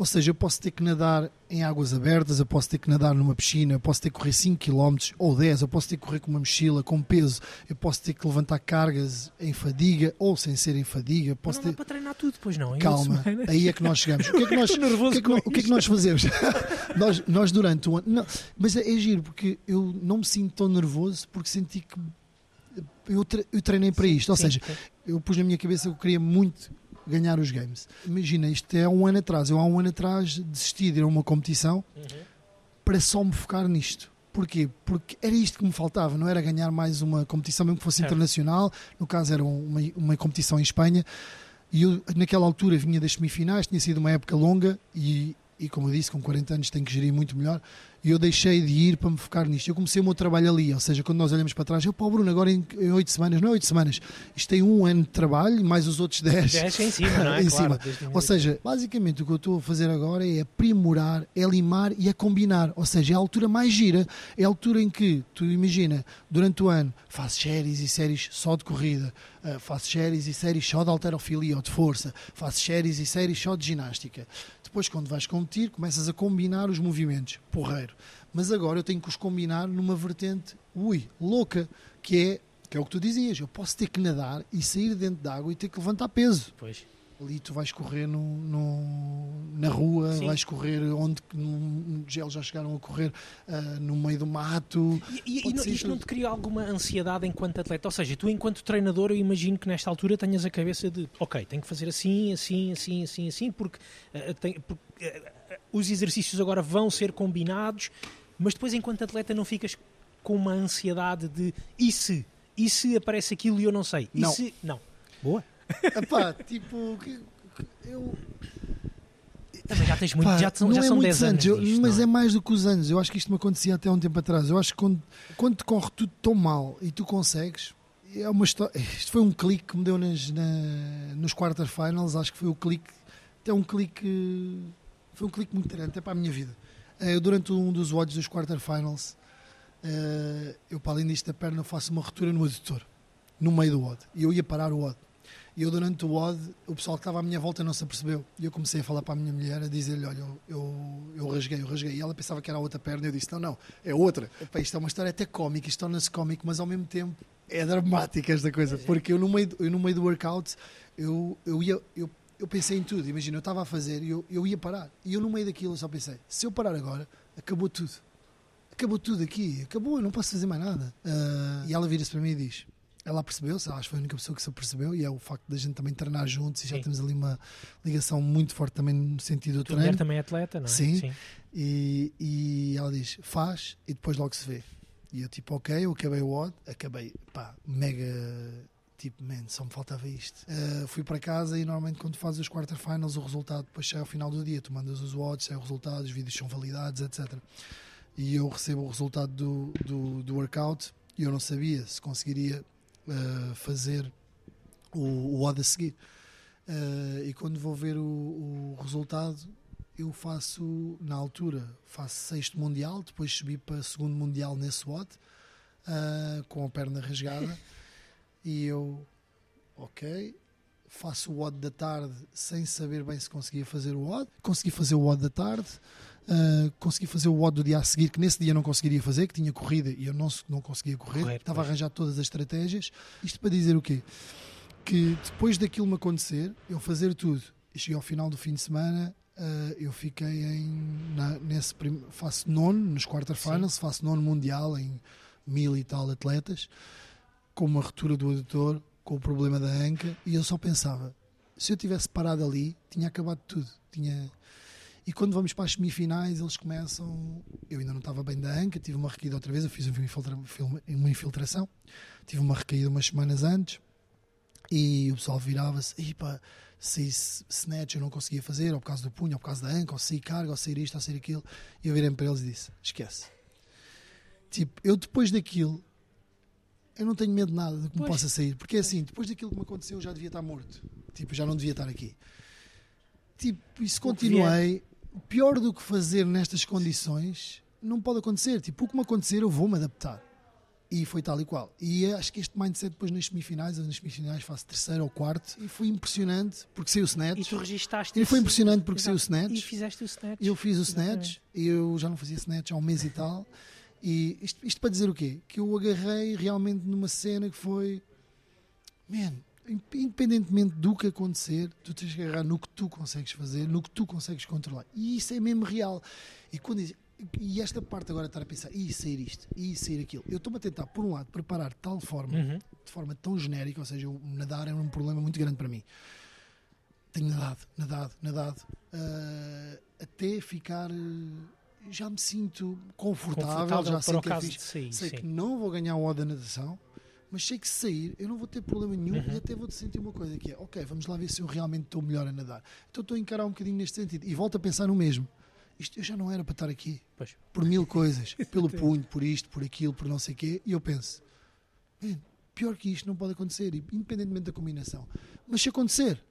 Ou seja, eu posso ter que nadar em águas abertas, eu posso ter que nadar numa piscina, eu posso ter que correr 5 km ou 10, eu posso ter que correr com uma mochila, com peso, eu posso ter que levantar cargas em fadiga ou sem ser em fadiga. Posso não ter... dá para treinar tudo, pois não. Calma, aí é que nós chegamos. O que é que nós, o que é que, o que, é que nós fazemos? nós, nós durante o ano. Não, mas é, é giro, porque eu não me sinto tão nervoso porque senti que eu, tre eu treinei para isto. Ou sim, seja, sim. eu pus na minha cabeça que eu queria muito ganhar os games. Imagina, isto é um ano atrás. Eu há um ano atrás desisti de ir a uma competição uhum. para só me focar nisto. Porquê? Porque era isto que me faltava, não era ganhar mais uma competição, mesmo que fosse certo. internacional. No caso, era uma, uma competição em Espanha. E eu, naquela altura, vinha das semifinais, tinha sido uma época longa e, e como eu disse, com 40 anos tenho que gerir muito melhor. E eu deixei de ir para me focar nisto. Eu comecei o meu trabalho ali, ou seja, quando nós olhamos para trás, eu, pô, Bruno, agora em oito semanas, não é oito semanas, isto tem um ano de trabalho, mais os outros dez. Dez em cima, não é? em claro, cima. Ou seja, basicamente o que eu estou a fazer agora é aprimorar, é limar e é combinar. Ou seja, é a altura mais gira, é a altura em que, tu imagina, durante o ano, faço séries e séries só de corrida, uh, faço séries e séries só de alterofilia ou de força, faço séries e séries só de ginástica. Depois, quando vais competir, começas a combinar os movimentos. Porreiro. Mas agora eu tenho que os combinar numa vertente, ui, louca, que é, que é o que tu dizias. Eu posso ter que nadar e sair dentro d'água e ter que levantar peso. Pois ali tu vais correr no, no na rua, Sim. vais correr onde no gel já chegaram a correr uh, no meio do mato. E, e, e isto não te cria alguma ansiedade enquanto atleta? Ou seja, tu enquanto treinador, eu imagino que nesta altura tenhas a cabeça de ok, tenho que fazer assim, assim, assim, assim, assim, porque, uh, tem, porque uh, os exercícios agora vão ser combinados, mas depois enquanto atleta não ficas com uma ansiedade de e se? E se aparece aquilo e eu não sei? E não. se? Não. Boa. Epá, tipo, eu. Também já tens muito, Pá, já, são, já é são 10 anos. anos disto, mas é? é? mais do que os anos. Eu acho que isto me acontecia até um tempo atrás. Eu acho que quando, quando te corre tudo tão mal e tu consegues, é uma história. Isto foi um clique que me deu nas, na, nos quarterfinals. Acho que foi o clique. Até um clique. Foi um clique muito grande, até para a minha vida. Eu, durante um dos odds dos quarterfinals, eh, eu, para além disto da perna, faço uma ruptura no adutor, no meio do odd. E eu ia parar o odd. E eu, durante o OD, o pessoal que estava à minha volta não se apercebeu. E eu comecei a falar para a minha mulher, a dizer-lhe: Olha, eu, eu, eu rasguei, eu rasguei. E ela pensava que era a outra perna. Eu disse: Não, não, é outra. Epá, isto é uma história até cómica, isto torna-se cómico, mas ao mesmo tempo é dramática esta coisa. Porque eu, no meio, eu, no meio do workout, eu, eu ia. Eu, eu pensei em tudo, imagina, eu estava a fazer e eu, eu ia parar. E eu, no meio daquilo, eu só pensei: se eu parar agora, acabou tudo. Acabou tudo aqui, acabou, eu não posso fazer mais nada. Uh, e ela vira-se para mim e diz: ela percebeu-se, acho que foi a única pessoa que se apercebeu, e é o facto da gente também treinar juntos e Sim. já temos ali uma ligação muito forte também no sentido do treino. mulher também é atleta, não é? Sim. Sim. E, e ela diz: faz e depois logo se vê. E eu, tipo, ok, eu acabei o odd, acabei, pá, mega. Tipo, man, só me faltava isto. Uh, fui para casa e normalmente quando fazes os quarterfinals, o resultado depois chega ao final do dia. Tu mandas os odds, sai o resultado, os vídeos são validados, etc. E eu recebo o resultado do, do, do workout e eu não sabia se conseguiria uh, fazer o, o odd a seguir. Uh, e quando vou ver o, o, resultado, eu faço, na altura, faço sexto mundial, depois subi para segundo mundial nesse odd, uh, com a perna rasgada, e eu, ok. Faço o WOD da tarde sem saber bem se conseguia fazer o WOD. Consegui fazer o WOD da tarde. Uh, consegui fazer o WOD do dia a seguir, que nesse dia não conseguiria fazer, que tinha corrida e eu não, não conseguia correr. Correr, Estava a pois. arranjar todas as estratégias. Isto para dizer o quê? Que depois daquilo me acontecer, eu fazer tudo, e cheguei ao final do fim de semana, uh, eu fiquei em, na, nesse prim, faço nono nos quarterfinals, faço nono mundial em mil e tal atletas, com uma ruptura do adutor, com o problema da anca, e eu só pensava, se eu tivesse parado ali, tinha acabado tudo. Tinha... E quando vamos para as semifinais, eles começam. Eu ainda não estava bem da anca, tive uma recaída outra vez, eu fiz uma infiltração, tive uma recaída umas semanas antes, e o pessoal virava-se, pá, se snatch eu não conseguia fazer, ou por causa do punho, ou por causa da anca, ou sair carga, ou sair isto, ou sair aquilo. E eu virei para eles e disse: esquece. Tipo, eu depois daquilo, eu não tenho medo de nada do que me Pois. possa sair, porque é assim, depois daquilo que me aconteceu, eu já devia estar morto. Tipo, já não devia estar aqui. Tipo, e se continuei, pior do que fazer nestas condições, não pode acontecer. Tipo, o que me acontecer, eu vou-me adaptar. E foi tal e qual. E acho que este mindset depois nas semifinais, eu nas semifinais faço terceiro ou quarto, e foi impressionante, porque saiu o E snatch. tu registaste E foi impressionante porque saiu o snatch. E fizeste o snatch. Eu fiz o snatch, eu já não fazia snatch há um mês e tal. E isto, isto para dizer o quê? Que eu agarrei realmente numa cena que foi. Man, independentemente do que acontecer, tu tens que agarrar no que tu consegues fazer, no que tu consegues controlar. E isso é mesmo real. E, quando diz- e esta parte agora estar a pensar, e sair isto, e sair aquilo. Eu estou-me a tentar, por um lado, preparar de tal forma, Uhum. de forma tão genérica, ou seja, o nadar é um problema muito grande para mim. Tenho nadado, nadado, nadado, ah, até ficar. já me sinto confortável, Confortável já sei que é fixe. sei sim. que não vou ganhar o O da natação, mas sei que se sair eu não vou ter problema nenhum Uhum. e até vou sentir uma coisa que é, ok, vamos lá ver se eu realmente estou melhor a nadar. Então estou a encarar um bocadinho neste sentido e volto a pensar no mesmo. Isto eu já não era para estar aqui Pois. por mil coisas, pelo punho, por isto, por aquilo, por não sei o quê, e eu penso, "Man, pior que isto não pode acontecer, independentemente da combinação. Mas se acontecer,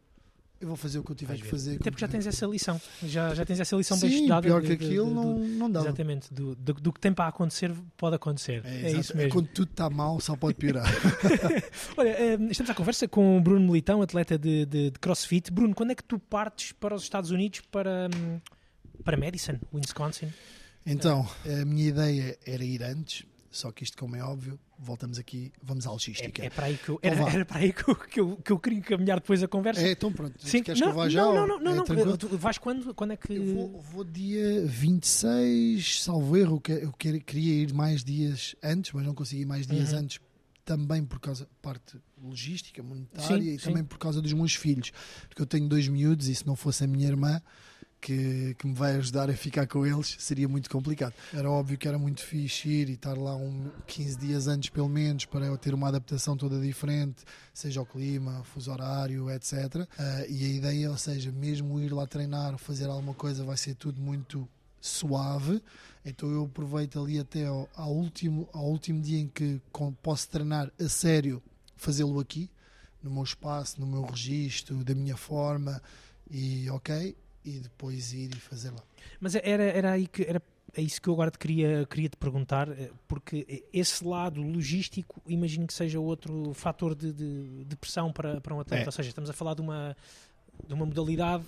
eu vou fazer o que eu tiver que fazer. Até porque já tens essa lição. Já, já tens essa lição bem estudada. pior que aquilo não, do- não dá. Exatamente. Do, do, do que tem para acontecer, pode acontecer. É, exato. isso mesmo. Quando tudo está mal, só pode piorar. Olha, eh, estamos à conversa com o Bruno Militão, atleta de, de- de CrossFit. Bruno, quando é que tu partes para os Estados Unidos, para, hum, para Madison, Wisconsin? Então, a minha ideia era ir antes, só que isto, como é óbvio, voltamos aqui, vamos à logística. É, é para aí que eu, Então era, era para aí que eu, que, eu, que eu queria caminhar depois a conversa. É, então pronto. Sim. Queres não, que eu vá já? não, não, não, não, é não. Tu vais quando? Quando é que. Eu vou, vou dia 26, salvo erro, eu quer- queria ir mais dias antes, mas não consegui mais dias Uhum. antes também por causa parte logística, monetária Sim, e sim. também por causa dos meus filhos, porque eu tenho dois miúdos e se não fosse a minha irmã que, que me vai ajudar a ficar com eles, seria muito complicado. Era óbvio que era muito fixe ir e estar lá um 15 dias antes pelo menos para eu ter uma adaptação toda diferente, seja o clima, fuso horário, etc. Ah, e a ideia, ou seja, mesmo ir lá treinar, fazer alguma coisa, vai ser tudo muito suave. Então eu aproveito ali até ao, ao último, ao último dia em que posso treinar a sério, fazê-lo aqui, no meu espaço, no meu registro, da minha forma, e ok, e depois ir e fazer lá. Mas era, era aí que. Era, é isso que eu agora te queria, queria te perguntar, eh, porque esse lado logístico, imagino que seja outro fator de, de, de pressão para, para um atleta. É. Ou seja, estamos a falar de uma, de uma modalidade,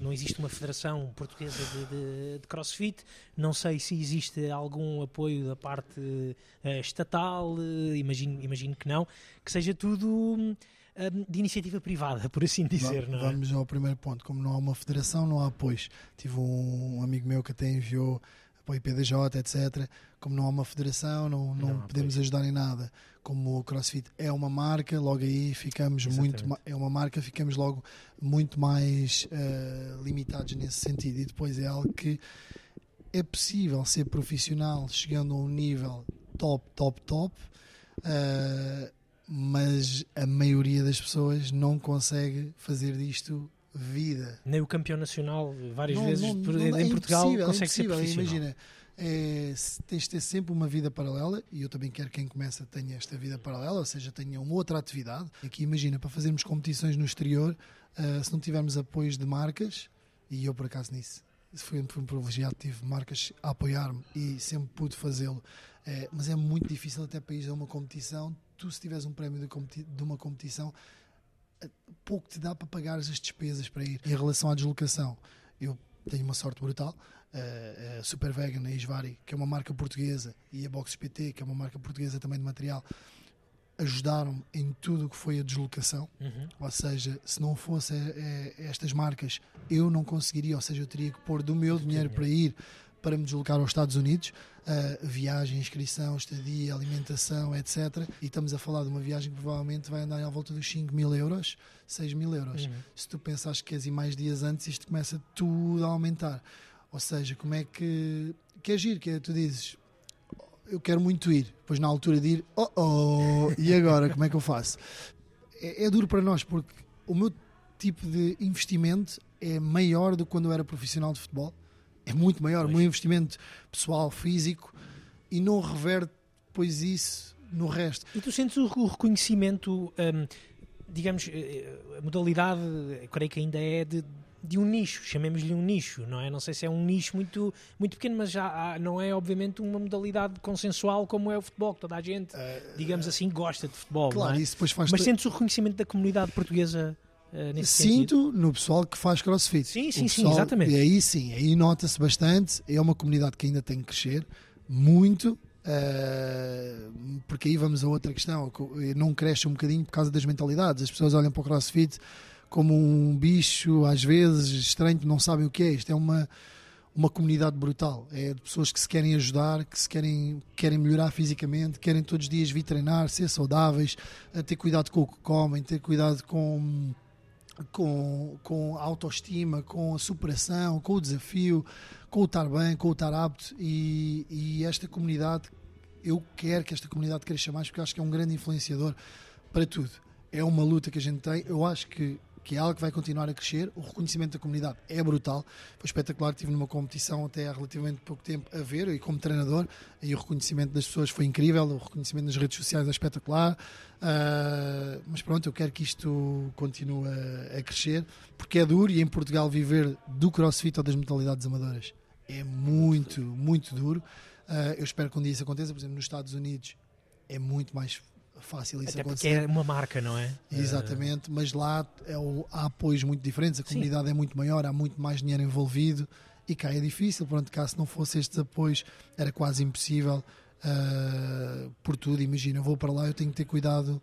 não existe uma federação portuguesa de, de- de crossfit, não sei se existe algum apoio da parte eh, estatal, eh, imagino, imagino que não, que seja tudo hum, de iniciativa privada, por assim dizer, Va- não é? Vamos ao primeiro ponto. Como não há uma federação, não há apoios. Tive um amigo meu que até enviou para o IPDJ, etc. Como não há uma federação, não, não, Não podemos apoio. ajudar em nada. Como o CrossFit é uma marca, logo aí ficamos muito. Exatamente. ma- É uma marca, ficamos logo muito mais eh, limitados nesse sentido. E depois é algo que é possível ser profissional chegando a um nível top, top, top. eh, mas a maioria das pessoas não consegue fazer disto vida. Nem o campeão nacional, várias Não- vezes não- não- em é Portugal, é consegue ser impossível. profissional. Imagina, é, tens de ter sempre uma vida paralela, e eu também quero que quem começa tenha esta vida paralela, ou seja, tenha uma outra atividade. Aqui, imagina, para fazermos competições no exterior, ah, se não tivermos apoios de marcas, e eu por acaso nisso. isso Fui, fui um privilegiado, tive marcas a apoiar-me e sempre pude fazê-lo. É, mas é muito difícil até para ir a uma competição. Tu, se tiveres um prémio de, de uma competição, pouco te dá para pagar as despesas para ir. Em relação à deslocação, eu tenho uma sorte brutal. A, a Super Vegan, a Isvari, que é uma marca portuguesa, e a Box PT, que é uma marca portuguesa também de material, ajudaram-me em tudo o que foi a deslocação. Uhum. Ou seja, se não fosse eh, estas marcas, eu não conseguiria, ou seja, eu teria que pôr do meu dinheiro para ir para me deslocar aos Estados Unidos, uh, viagem, inscrição, estadia, alimentação, etc. E estamos a falar de uma viagem que provavelmente vai andar à volta dos 5 mil euros, 6 mil euros. Uhum. Se tu pensas que queres ir mais dias antes, isto começa tudo a aumentar. Ou seja, como é que. Que é giro, que é, tu dizes, eu quero muito ir. Depois, na altura de ir, oh oh, e agora, como é que eu faço? É, é duro para nós, porque o meu tipo de investimento é maior do que quando eu era profissional de futebol. É muito maior, o meu investimento pessoal, físico, e não reverte depois isso no resto. E tu sentes o reconhecimento, hum, digamos, eh, a modalidade, eu creio que ainda é de, de um nicho, chamemos-lhe um nicho, não é? Não sei se é um nicho muito, muito pequeno, mas já há- não é obviamente uma modalidade consensual como é o futebol, que toda a gente, digamos assim, gosta de futebol, Claro, é? isso depois faz Mas sentes o reconhecimento da comunidade portuguesa eh, nesse sentido? Sinto no pessoal que faz crossfit. Sim, sim, sim, pessoal- exatamente. E aí sim, aí nota-se bastante. É uma comunidade que ainda tem que crescer muito. eh, porque aí vamos a outra questão, que não cresce um bocadinho por causa das mentalidades. As pessoas olham para o CrossFit como um bicho, às vezes estranho, não sabem o que é. Isto é uma, uma comunidade brutal. É de pessoas que se querem ajudar, que se querem, querem melhorar fisicamente, querem todos os dias vir treinar, ser saudáveis, ter cuidado com o que comem, ter cuidado com com, com a autoestima, com a superação, com o desafio, com o estar bem, com o estar apto e, e esta comunidade, eu quero que esta comunidade cresça mais porque acho que é um grande influenciador para tudo. É uma luta que a gente tem, eu acho que, que é algo que vai continuar a crescer, o reconhecimento da comunidade é brutal, foi espetacular, estive numa competição até há relativamente pouco tempo a ver, e como treinador, e o reconhecimento das pessoas foi incrível, o reconhecimento nas redes sociais é espetacular, ah, mas pronto, eu quero que isto continue a, a crescer, porque é duro e em Portugal viver do crossfit ou das modalidades amadoras é muito, muito duro. Ah, eu espero que um dia isso aconteça, por exemplo, nos Estados Unidos é muito mais fácil isso Até porque acontecer. é uma marca, não é? Exatamente, mas lá é o- há apoios muito diferentes, a comunidade é muito maior, há muito mais dinheiro envolvido e cá é difícil. Pronto, cá se não fosse estes apoios era quase impossível ah, por tudo. Imagina, eu vou para lá, eu tenho que ter cuidado,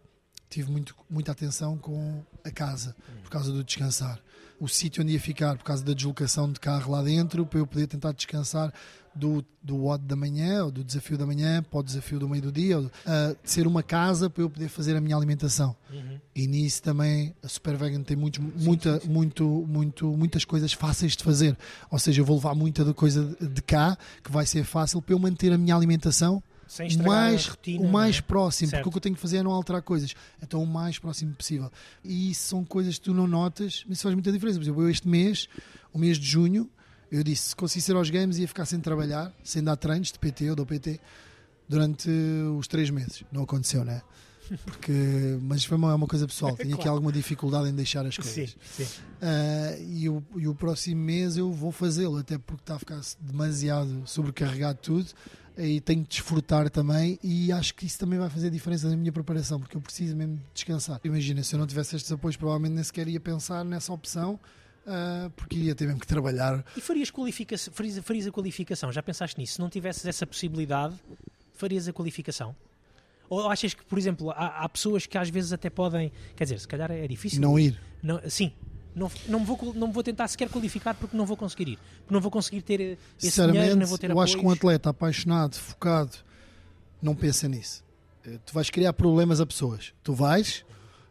tive muito, muita atenção com a casa por causa do descansar. O sítio onde ia ficar por causa da deslocação de carro lá dentro, para eu poder tentar descansar do, do odd da manhã ou do desafio da manhã para o desafio do meio do dia, ou, ah, de ser uma casa para eu poder fazer a minha alimentação. Uhum. E nisso também a Super Vegan tem muitos, muita, Muito, muito, muitas coisas fáceis de fazer. Ou seja, eu vou levar muita coisa de cá que vai ser fácil para eu manter a minha alimentação o mais, rotina. o mais é? próximo, Certo. porque o que eu tenho que fazer é não alterar coisas. Então o mais próximo possível. E isso são coisas que tu não notas, mas isso faz muita diferença. Por exemplo, eu este mês, o mês de junho, eu disse, se conseguisse ir aos games ia ficar sem trabalhar, sem dar treinos de PT ou do PT durante os três meses. Não aconteceu, né? Porque, mas foi uma, é uma coisa pessoal. Tinha aqui Claro. alguma dificuldade em deixar as coisas. Sim, sim. Ah, e, o, e o próximo mês eu vou fazê-lo, até porque está a ficar demasiado sobrecarregado tudo. E tenho que desfrutar também. E acho que isso também vai fazer diferença na minha preparação, porque eu preciso mesmo descansar. Imagina, se eu não tivesse estes apoios, provavelmente nem sequer ia pensar nessa opção, ah, porque iria ter mesmo que trabalhar. E farias, qualifica farias, farias a qualificação? Já pensaste nisso? Se não tivesses essa possibilidade, farias a qualificação? Ou achas que, por exemplo, há, há pessoas que às vezes até podem. Quer dizer, se calhar é difícil. Não ir. Não, sim. Não, não, me vou, não me vou tentar sequer qualificar porque não vou conseguir ir. Porque não vou conseguir ter eh, esse dinheiro, não vou ter eu acho que um apoios. atleta apaixonado, focado, não pensa nisso. Eh, Tu vais criar problemas a pessoas. Tu vais,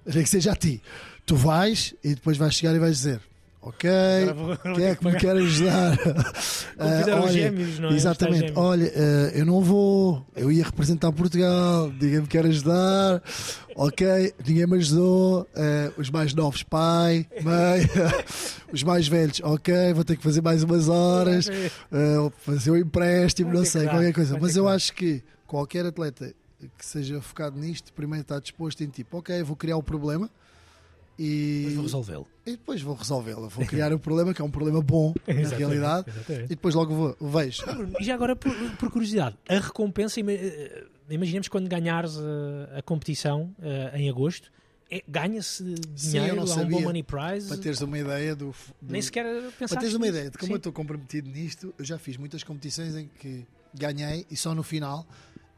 nem que seja a ti, tu vais e depois vais chegar e vais dizer: Ok, vou- quem é que me quer ajudar? Os olha, gêmeos, não é? Exatamente, olha, eh, eu não vou, eu ia representar Portugal, ninguém me quer ajudar, ok, ninguém me ajudou, eh, os mais novos, pai, mãe, os mais velhos, ok, vou ter que fazer mais umas horas, fazer um empréstimo, não sei, qualquer coisa. Mas eu acho que qualquer atleta que seja focado nisto, primeiro está disposto em tipo, ok, vou criar o problema e, Mas vou resolvê-lo. e depois vou resolvê-lo. Vou criar o problema, que é um problema bom, na realidade, exatamente. e depois logo vou, vejo. Bruno, E já agora, por, por curiosidade, a recompensa, eh, imaginemos quando ganhares eh, a competição eh, em agosto, é- ganha-se Sim, dinheiro, eu não há um sabia. bom money prize. Para teres uma ideia do. do- Nem sequer pensaste Para teres uma ideia de como Sim. eu estou comprometido nisto, eu já fiz muitas competições em que ganhei e só no final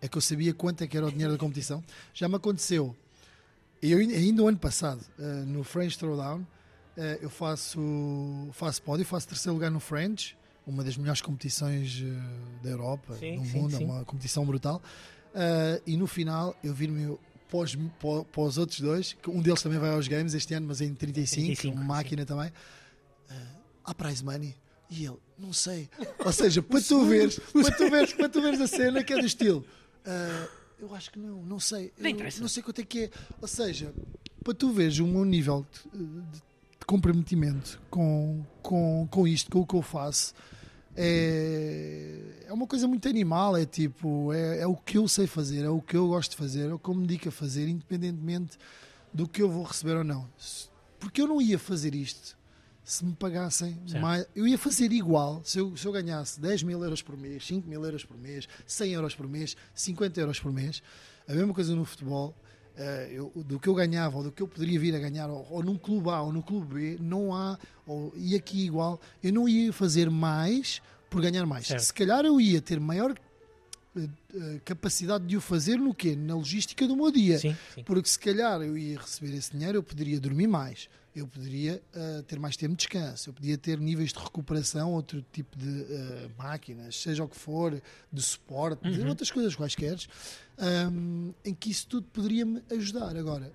é que eu sabia quanto é que era o dinheiro da competição. Já me aconteceu, eu ainda- o ano passado, eh, no French Throwdown, eh, eu faço, faço pódio, faço terceiro lugar no French, uma das melhores competições eh, da Europa, Sim, do sim, mundo, sim. é uma competição brutal. E no final eu vi-me para os, para- para os outros dois, que um deles também vai aos Games este ano, mas em 35, 35, uma máquina também há prize money? E ele, não sei. Ou seja, para tu veres, para tu veres, para tu veres a cena que é do estilo. "Ah, eu acho que não, não sei. Nem interessa. não sei quanto é que é. Ou seja, para tu veres o meu nível de, de- comprometimento com, com, com isto, com o que eu faço, é, é uma coisa muito animal. É tipo, é, é o que eu sei fazer, é o que eu gosto de fazer, é o que eu me dedico a fazer, independentemente do que eu vou receber ou não. Porque eu não ia fazer isto se me pagassem Certo. mais. Eu ia fazer igual se eu, se eu ganhasse 10 mil euros por mês, 5 mil euros por mês, 100 euros por mês, 50 euros por mês. A mesma coisa no futebol. eh, eu- do que eu ganhava ou do que eu poderia vir a ganhar, ou, ou num clube A ou no clube B, não há, ou, e aqui igual, eu não ia fazer mais por ganhar mais. Certo. Se calhar eu ia ter maior eh, eh, capacidade de o fazer no quê? Na logística do meu dia. Sim, sim. Porque se calhar eu ia receber esse dinheiro, eu poderia dormir mais, eu poderia ah, ter mais tempo de descanso, eu podia ter níveis de recuperação, outro tipo de ah, máquinas, seja o que for, de suporte, de Uhum. outras coisas quaisquer, ahm, em que isso tudo poderia me ajudar. Agora,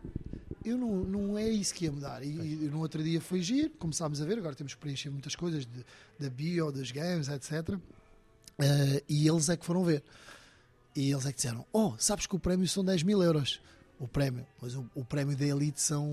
eu não, não é isso que ia mudar. E, e no outro dia foi giro, começámos a ver, agora temos que preencher muitas coisas de, da bio, dos games, etc. Ah, e eles é que foram ver. E eles é que disseram: Oh, sabes que o prémio são 10 mil euros. O prémio, mas o, o prémio da Elite são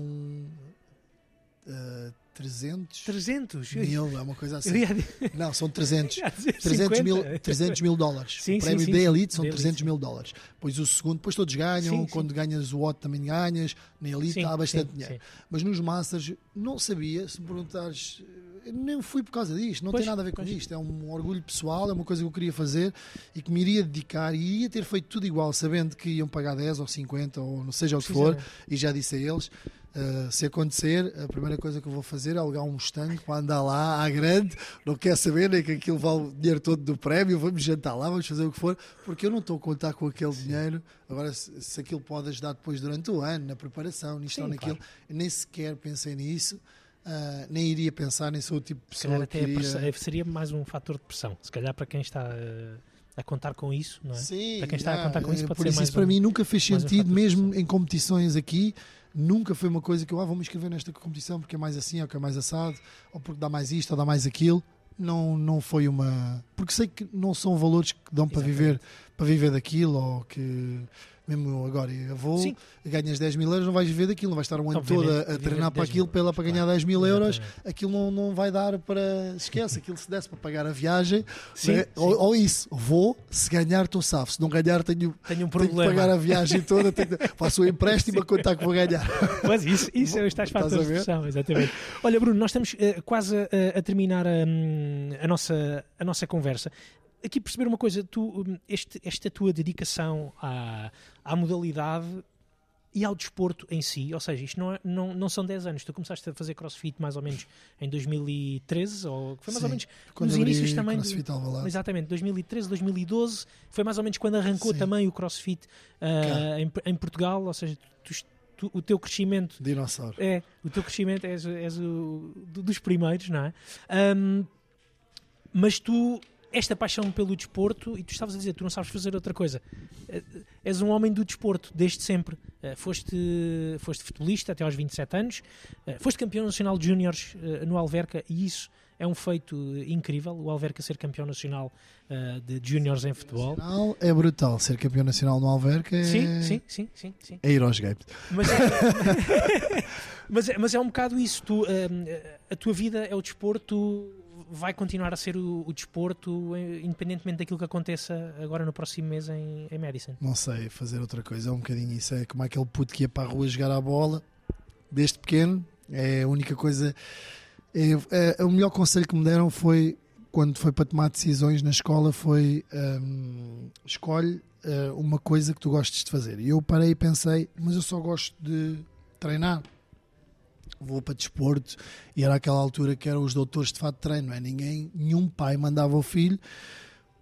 ah, 300 300? mil, é uma coisa assim. Ia, Não, são 300. ia dizer 300 mil, 50. 300 mil dólares. Sim, o prémio sim, da sim. Elite são Da Elite, 300 sim. mil dólares. Pois o segundo, depois todos ganham. Quando ganhas o Otto também ganhas. Na Elite há bastante dinheiro. Mas nos Masters, não sabia. Se me perguntares, eu nem fui por causa disto. Não Pois, tem nada a ver com pois. isto. É um orgulho pessoal. É uma coisa que eu queria fazer e que me iria dedicar. E iria ter feito tudo igual, sabendo que iam pagar 10 ou 50 ou não seja o que for. E já disse a eles. Uh, se acontecer, a primeira coisa que eu vou fazer é alugar um Mustang para andar lá à grande. Não quer saber nem que aquilo vale o dinheiro todo do prémio. Vamos jantar lá, vamos fazer o que for, porque eu não estou a contar com aquele dinheiro. Agora, se, se aquilo pode ajudar depois durante o ano, na preparação, nisto Sim, ou naquilo, claro. nem sequer pensei nisso, uh, nem iria pensar, nem sou o tipo de pessoa que a iria. pressão- seria mais um fator de pressão. Se calhar para quem está eh, a contar com isso, não é? Sim, Para quem está a já, contar com isso, eh, pode por ser isso, mais isso para um- mim nunca fez um sentido, mesmo em competições aqui. Nunca foi uma coisa que eu ah, vou me inscrever nesta competição porque é mais assim, ou que é mais assado, ou porque dá mais isto, ou dá mais aquilo. Não, não foi uma. Porque sei que não são valores que dão para viver, para viver daquilo, ou que mesmo eu agora eu vou, Sim. ganhas 10 mil euros, não vais viver daquilo, não vais estar um ano todo a, a treinar para 10 aquilo pela, para ganhar Claro, 10 mil euros, exatamente. aquilo não, não vai dar para. Esquece, aquilo se desse para pagar a viagem, Sim, né? sim. Ou, ou isso, vou, se ganhar estou safo, se não ganhar tenho, Tenho um tenho que problema. pagar a viagem toda, tenho faço o empréstimo a contar que vou ganhar. Mas isso, isso é Estás a fatores de pressão, exatamente. Olha, Bruno, nós estamos eh, quase a, a terminar hum, a, nossa, a nossa conversa. Aqui perceber uma coisa, tu, hum, este, esta tua dedicação à, à modalidade e ao desporto em si, ou seja, isto não, é- não, não são 10 anos, tu começaste a fazer crossfit mais ou menos em 2013, ou foi mais ou Sim, menos Quando nos inícios também. do- CrossFit Alvalade. Exatamente, 2013, 2012, foi mais ou menos quando arrancou Sim. também o crossfit ah, em, em Portugal, ou seja, tu- tu- o teu crescimento Dinossauro. é, o teu crescimento és, és o, do- dos primeiros, não é? Ahm, mas tu, esta paixão pelo desporto, e tu estavas a dizer, tu não sabes fazer outra coisa. Eh, És um homem do desporto, desde sempre. Eh, Foste, foste futebolista até aos 27 anos, eh, foste campeão nacional de júniores no Alverca, e isso é um feito incrível, o Alverca ser campeão nacional eh, de júniores em futebol. Nacional É brutal. Ser campeão nacional no Alverca é, Sim, sim, sim, sim, sim. é ir aos games. Mas é, mas, é, mas é um bocado isso. Tu, hum, a tua vida é o desporto, vai continuar a ser o, o desporto, eh, independentemente daquilo que aconteça agora no próximo mês em, em Madison. Não sei fazer outra coisa. É um bocadinho isso. É como aquele puto que ia para a rua jogar a bola desde pequeno. É a única coisa. É, é- o melhor conselho que me deram foi quando foi para tomar decisões na escola foi hum, escolhe eh, uma coisa que tu gostes de fazer. E eu parei e pensei, mas eu só gosto de treinar. Vou para desporto e era aquela altura que eram os doutores de fato de treino, não é? Ninguém, nenhum pai mandava o filho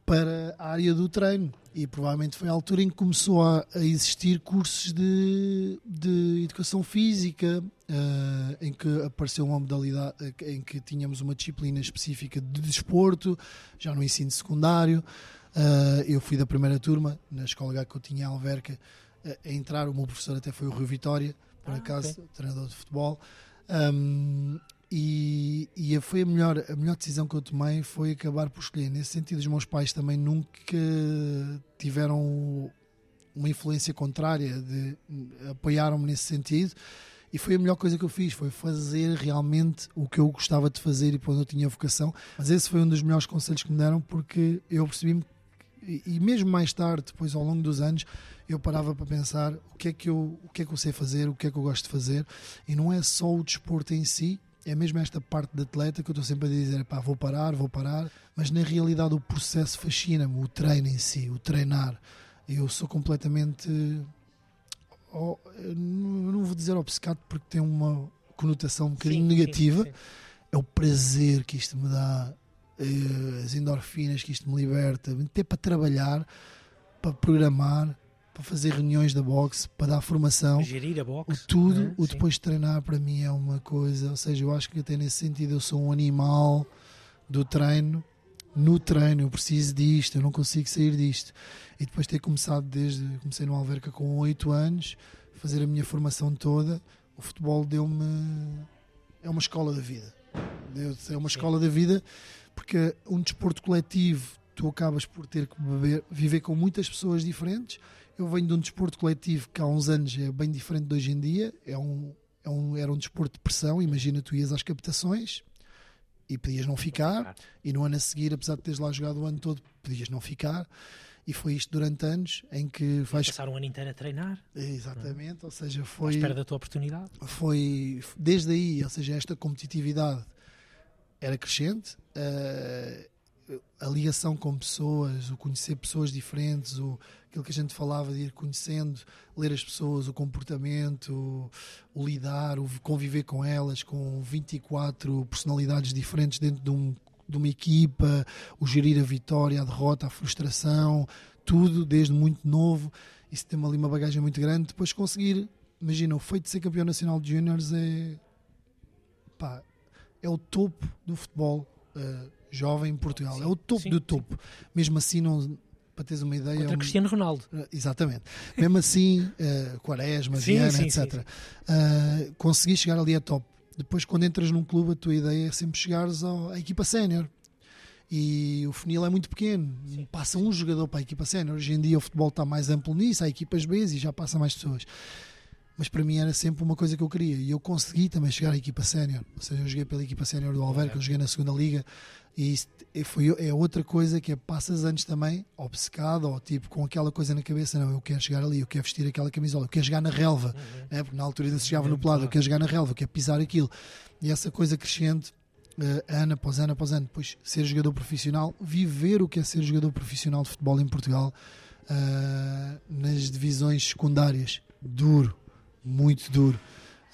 para a área do treino e provavelmente foi a altura em que começou a, a existir cursos de, de educação física, uh, em que apareceu uma modalidade em que tínhamos uma disciplina específica de desporto, já no ensino secundário. Uh, eu fui da primeira turma na escola que eu tinha em Alverca a entrar. O meu professor até foi o Rui Vitória, por Ah, acaso, ok. treinador de futebol. Um, e, e foi a melhor, a melhor decisão que eu tomei foi acabar por escolher. Nesse sentido, os meus pais também nunca tiveram uma influência contrária, de apoiaram-me nesse sentido. E foi a melhor coisa que eu fiz, foi fazer realmente o que eu gostava de fazer e para onde eu tinha vocação. Mas esse foi um dos melhores conselhos que me deram, porque eu percebi-me e mesmo mais tarde, depois ao longo dos anos, eu parava para pensar o que é que eu, o que é que eu sei fazer, o que é que eu gosto de fazer, e não é só o desporto em si, é mesmo esta parte de atleta que eu estou sempre a dizer, pá, vou parar, vou parar, mas na realidade o processo fascina-me, o treino em si, o treinar. Eu sou completamente, oh, eu não vou dizer obcecado porque tem uma conotação um bocadinho Sim, sim, negativa, sim. é o prazer que isto me dá, eh, as endorfinas que isto me liberta, até para trabalhar, para programar, para fazer reuniões da boxe, para dar formação. Gerir a O boxe. tudo, não é? o depois de treinar para mim é uma coisa, ou seja, eu acho que até nesse sentido eu sou um animal do treino, no treino eu preciso disto, eu não consigo sair disto. E depois de ter começado desde, comecei no Alverca com 8 anos, fazer a minha formação toda, o futebol deu-me, é uma escola da vida. É uma Sim. escola da vida porque um desporto coletivo tu acabas por ter que beber- viver com muitas pessoas diferentes. Eu venho de um desporto coletivo que há uns anos é bem diferente de hoje em dia. É um, é um, era um desporto de pressão. Imagina, tu ias às captações e podias não ficar, e no ano a seguir, apesar de teres lá jogado o ano todo, podias não ficar. E foi isto durante anos em que vais. Passar um ano inteiro a treinar, Exatamente, ou seja, à foi espera da tua oportunidade. foi desde aí, ou seja, esta competitividade era crescente, eh, a ligação com pessoas, o conhecer pessoas diferentes, o, aquilo que a gente falava de ir conhecendo, ler as pessoas, o comportamento, o, o lidar, o conviver com elas, com 24 personalidades diferentes dentro de, um, de uma equipa, o gerir a vitória, a derrota, a frustração, tudo desde muito novo. Isso tem ali uma bagagem muito grande. Depois conseguir, imagina, o feito de ser campeão nacional de júniores é, pá, é o topo do futebol eh, jovem em Portugal. Sim, é o topo sim, do sim. topo. Mesmo assim, não, para teres uma ideia. é Contra um- Cristiano Ronaldo. Uh, Exatamente. Mesmo assim, uh, Quaresma, Sim, Viana, sim, etc. sim, Uh, consegui chegar ali a top. Depois, quando entras num clube, a tua ideia é sempre chegares ao- à equipa sénior. E o funil é muito pequeno. Sim. Passa um jogador para a equipa sénior. Hoje em dia o futebol está mais amplo nisso, há equipas B e já passa mais pessoas. Mas para mim era sempre uma coisa que eu queria. E eu consegui também chegar à equipa sénior. Ou seja, eu joguei pela equipa sénior do Alverca, eu joguei na segunda liga. E isso é- foi, é outra coisa que é passas anos também obcecado ou tipo com aquela coisa na cabeça. Não, eu quero chegar ali, eu quero vestir aquela camisola, eu quero jogar na relva. né? Porque na altura ainda se jogava no pelado, eu quero jogar na relva, eu quero pisar aquilo. E essa coisa crescente eh, ano após ano após ano, depois ser jogador profissional, viver o que é ser jogador profissional de futebol em Portugal eh, nas divisões secundárias, duro, muito duro.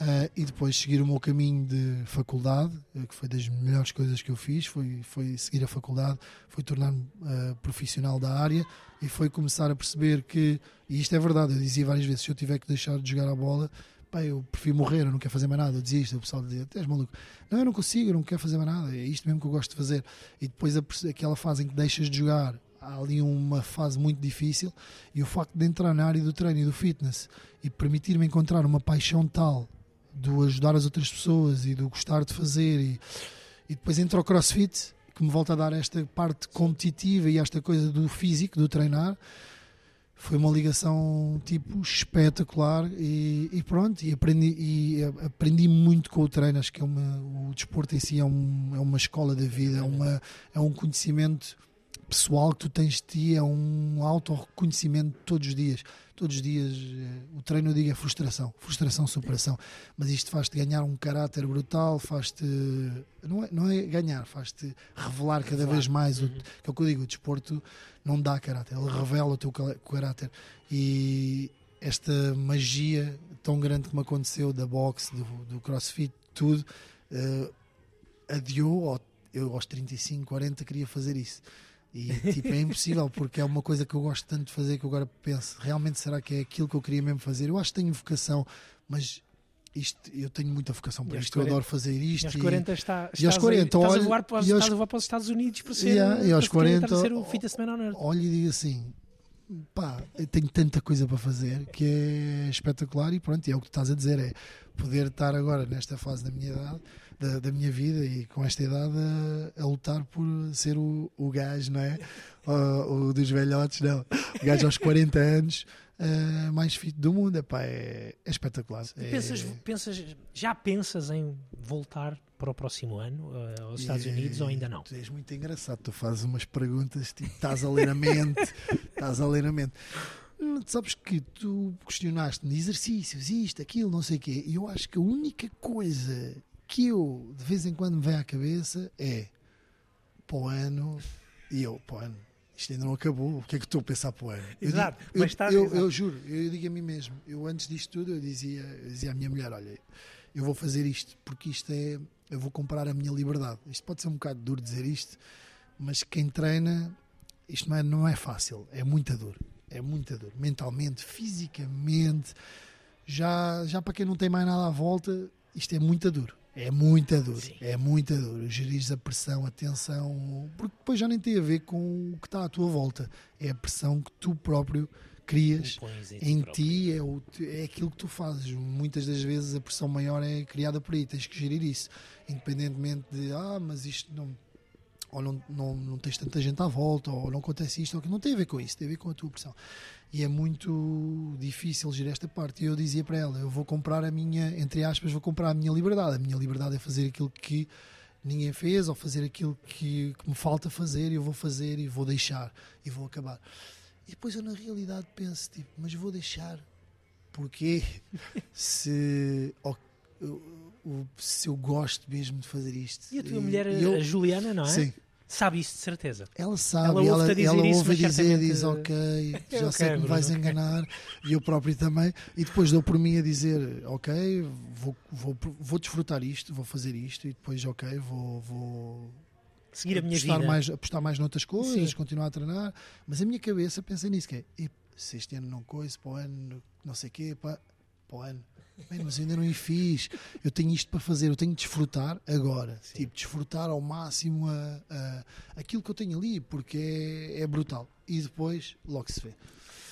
Eh, e depois seguir o meu caminho de faculdade, eh, que foi das melhores coisas que eu fiz, foi, foi seguir a faculdade, foi tornar-me eh, profissional da área e foi começar a perceber que, e isto é verdade, eu dizia várias vezes, se eu tiver que deixar de jogar a bola, pá, eu prefiro morrer, eu não quero fazer mais nada, eu desisto, o pessoal dizia, és maluco, não, eu não consigo, eu não quero fazer mais nada, é isto mesmo que eu gosto de fazer. E depois a aquela fase em que deixas de jogar, há ali uma fase muito difícil, e o facto de entrar na área do treino e do fitness e permitir-me encontrar uma paixão tal do ajudar as outras pessoas e do gostar de fazer, e, e depois entra o crossfit, que me volta a dar esta parte competitiva e esta coisa do físico, do treinar, foi uma ligação tipo espetacular e, e pronto e aprendi e aprendi muito com o treino. Acho que é uma, o desporto em si é, um, é uma escola da vida é uma é um conhecimento pessoal que tu tens de ti é um auto-reconhecimento todos os dias todos os dias eh, o treino eu digo é frustração frustração superação mas isto faz-te ganhar um caráter brutal faz-te não é, não é ganhar faz-te revelar cada vez mais o, Uhum. que é o que eu digo o desporto não dá caráter, ele revela o teu caráter. E esta magia tão grande que me aconteceu da boxe, do, do crossfit, tudo, uh, adiou, ao- eu aos 35, 40 queria fazer isso. E tipo, é impossível porque é uma coisa que eu gosto tanto de fazer que eu agora penso, realmente será que é aquilo que eu queria mesmo fazer? Eu acho que tenho vocação, mas isto, eu tenho muita vocação para aos isto, eu 40 adoro fazer E isto. aos e- 40 está, e aos estás, a- 40, estás, a olha, voar para, os- e aos- estás a voar para os Estados Unidos para ser, Yeah, e aos para tentar 40, ser o man on earth. olho e digo assim: pá, eu tenho tanta coisa para fazer que é espetacular e pronto, e é o que tu estás a dizer: é poder estar agora nesta fase da minha idade, da, da minha vida e com esta idade a, a lutar por ser o, o gajo, não é? o, o dos velhotes, não. O gajo aos 40 anos. eh, mais fit do mundo, Epá, é, é espetacular. E É- Pensas, pensas, já pensas em voltar para o próximo ano eh, aos Estados E- Unidos ou ainda não? Tu és muito engraçado, tu fazes umas perguntas, tipo, estás a ler a mente, estás a ler a mente. Hum, Sabes que tu questionaste-me de exercícios, isto, aquilo, não sei o quê, e eu acho que a única coisa que eu de vez em quando me vem à cabeça é para o ano, e eu, para o ano, isto ainda não acabou, o que é que estou a pensar para o ano? Eu Exato, digo- mas eu, está- eu, exato. eu juro, eu digo a mim mesmo, eu antes disto tudo, eu dizia, eu dizia à minha mulher, olha, eu vou fazer isto, porque isto é, eu vou comprar a minha liberdade. Isto pode ser um bocado duro dizer isto, mas quem treina, isto não é, não é fácil, é muito duro. É muito duro, mentalmente, fisicamente, já, já para quem não tem mais nada à volta, isto é muito duro. É muito duro, Sim. é muito duro. Gerir a pressão, a tensão, porque depois já nem tem a ver com o que está à tua volta, é a pressão que tu próprio crias em próprio. ti é, o, é aquilo que tu fazes. Muitas das vezes a pressão maior é criada por aí, tens que gerir isso, independentemente de ah, mas isto não. Ou não, não, não tens tanta gente à volta, ou não acontece isto, ou que não tem a ver com isso, tem a ver com a tua pressão. E é muito difícil gerir esta parte. E eu dizia para ela: eu vou comprar a minha, entre aspas, vou comprar a minha liberdade. A minha liberdade é fazer aquilo que ninguém fez, ou fazer aquilo que, que me falta fazer, e eu vou fazer, e vou deixar, e vou acabar. E depois eu, na realidade, penso: tipo, mas vou deixar Porquê? se, eu- se eu gosto mesmo de fazer isto. E a tua E- mulher, eu- a Juliana, não é? Sim, Sabe isso de certeza. ela sabe, Ela ela, ela, dizer isso, ouve mas dizer, certamente- diz ok, já Ok, sei que me vais Bruno, ok. enganar, e eu próprio também, e depois dou por mim a dizer ok, vou, vou, vou desfrutar isto, vou fazer isto, e depois ok, vou, vou Seguir a minha apostar, vida. mais, apostar mais noutras coisas, Sim. continuar a treinar, mas a minha cabeça pensa nisso, que é "Ep, se este ano não coisa, para o ano não sei o quê, para, para o ano. Bem, mas eu ainda não fiz. Eu tenho isto para fazer, eu tenho de desfrutar agora. Sim. Tipo, desfrutar ao máximo a, a- aquilo que eu tenho ali, porque é, é brutal. E depois, logo se vê.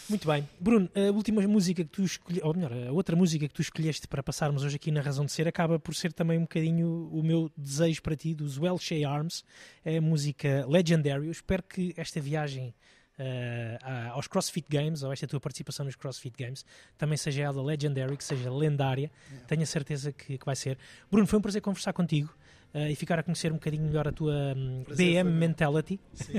Muito bem. Bruno, a última música que tu escolheste, ou melhor, a outra música que tu escolheste para passarmos hoje aqui na Razão de Ser acaba por ser também um bocadinho o meu desejo para ti, dos Welsh Arms. É a música Legendary. Eu espero que esta viagem a- aos CrossFit Games, ou esta tua participação nos CrossFit Games, também seja ela legendary, que seja lendária. Tenho a certeza que, que vai ser. Bruno, foi um prazer conversar contigo. Eh, e ficar a conhecer um bocadinho melhor a tua hum, Prazer BM foi meu. Mentality.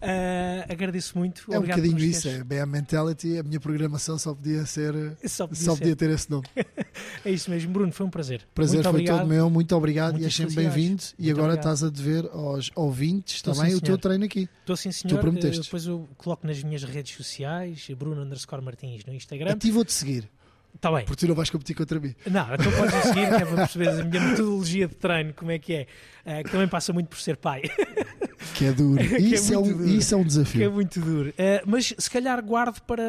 Eh, agradeço muito. É um Obrigado bocadinho isso, teres- é BM Mentality. A minha programação só podia ser. Só podia Só ser. podia ter esse nome. É isso mesmo, Bruno, foi um prazer. Prazer Muito foi obrigado. todo meu, muito obrigado Muitas e és sempre bem-vindo. E agora obrigado. estás a dever aos ouvintes Estou também sim, o teu treino aqui. Estou sim, senhor. prometeste. Eh, Depois eu coloco nas minhas redes sociais, Bruno underscore Martins no Instagram. A ti vou-te seguir, Está bem. porque tu não vais competir contra mim. Não, então podes seguir, que é para perceber a minha metodologia de treino, como é que é. Eh, que também passa muito por ser pai, Que é duro. Que é isso, é muito um, duro. isso é um que é desafio. muito duro. Eh, mas se calhar guardo para,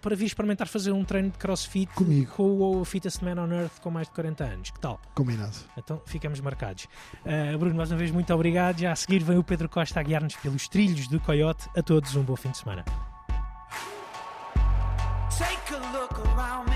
para vir experimentar fazer um treino de crossfit Comigo. com o Fittest Man on Earth com mais de 40 anos. Que tal? Combinado. Então ficamos marcados. Uh, Bruno, mais uma vez, muito obrigado. Já a seguir vem o Pedro Costa a guiar-nos pelos trilhos do Coyote. A todos um bom fim de semana. Take a look around me.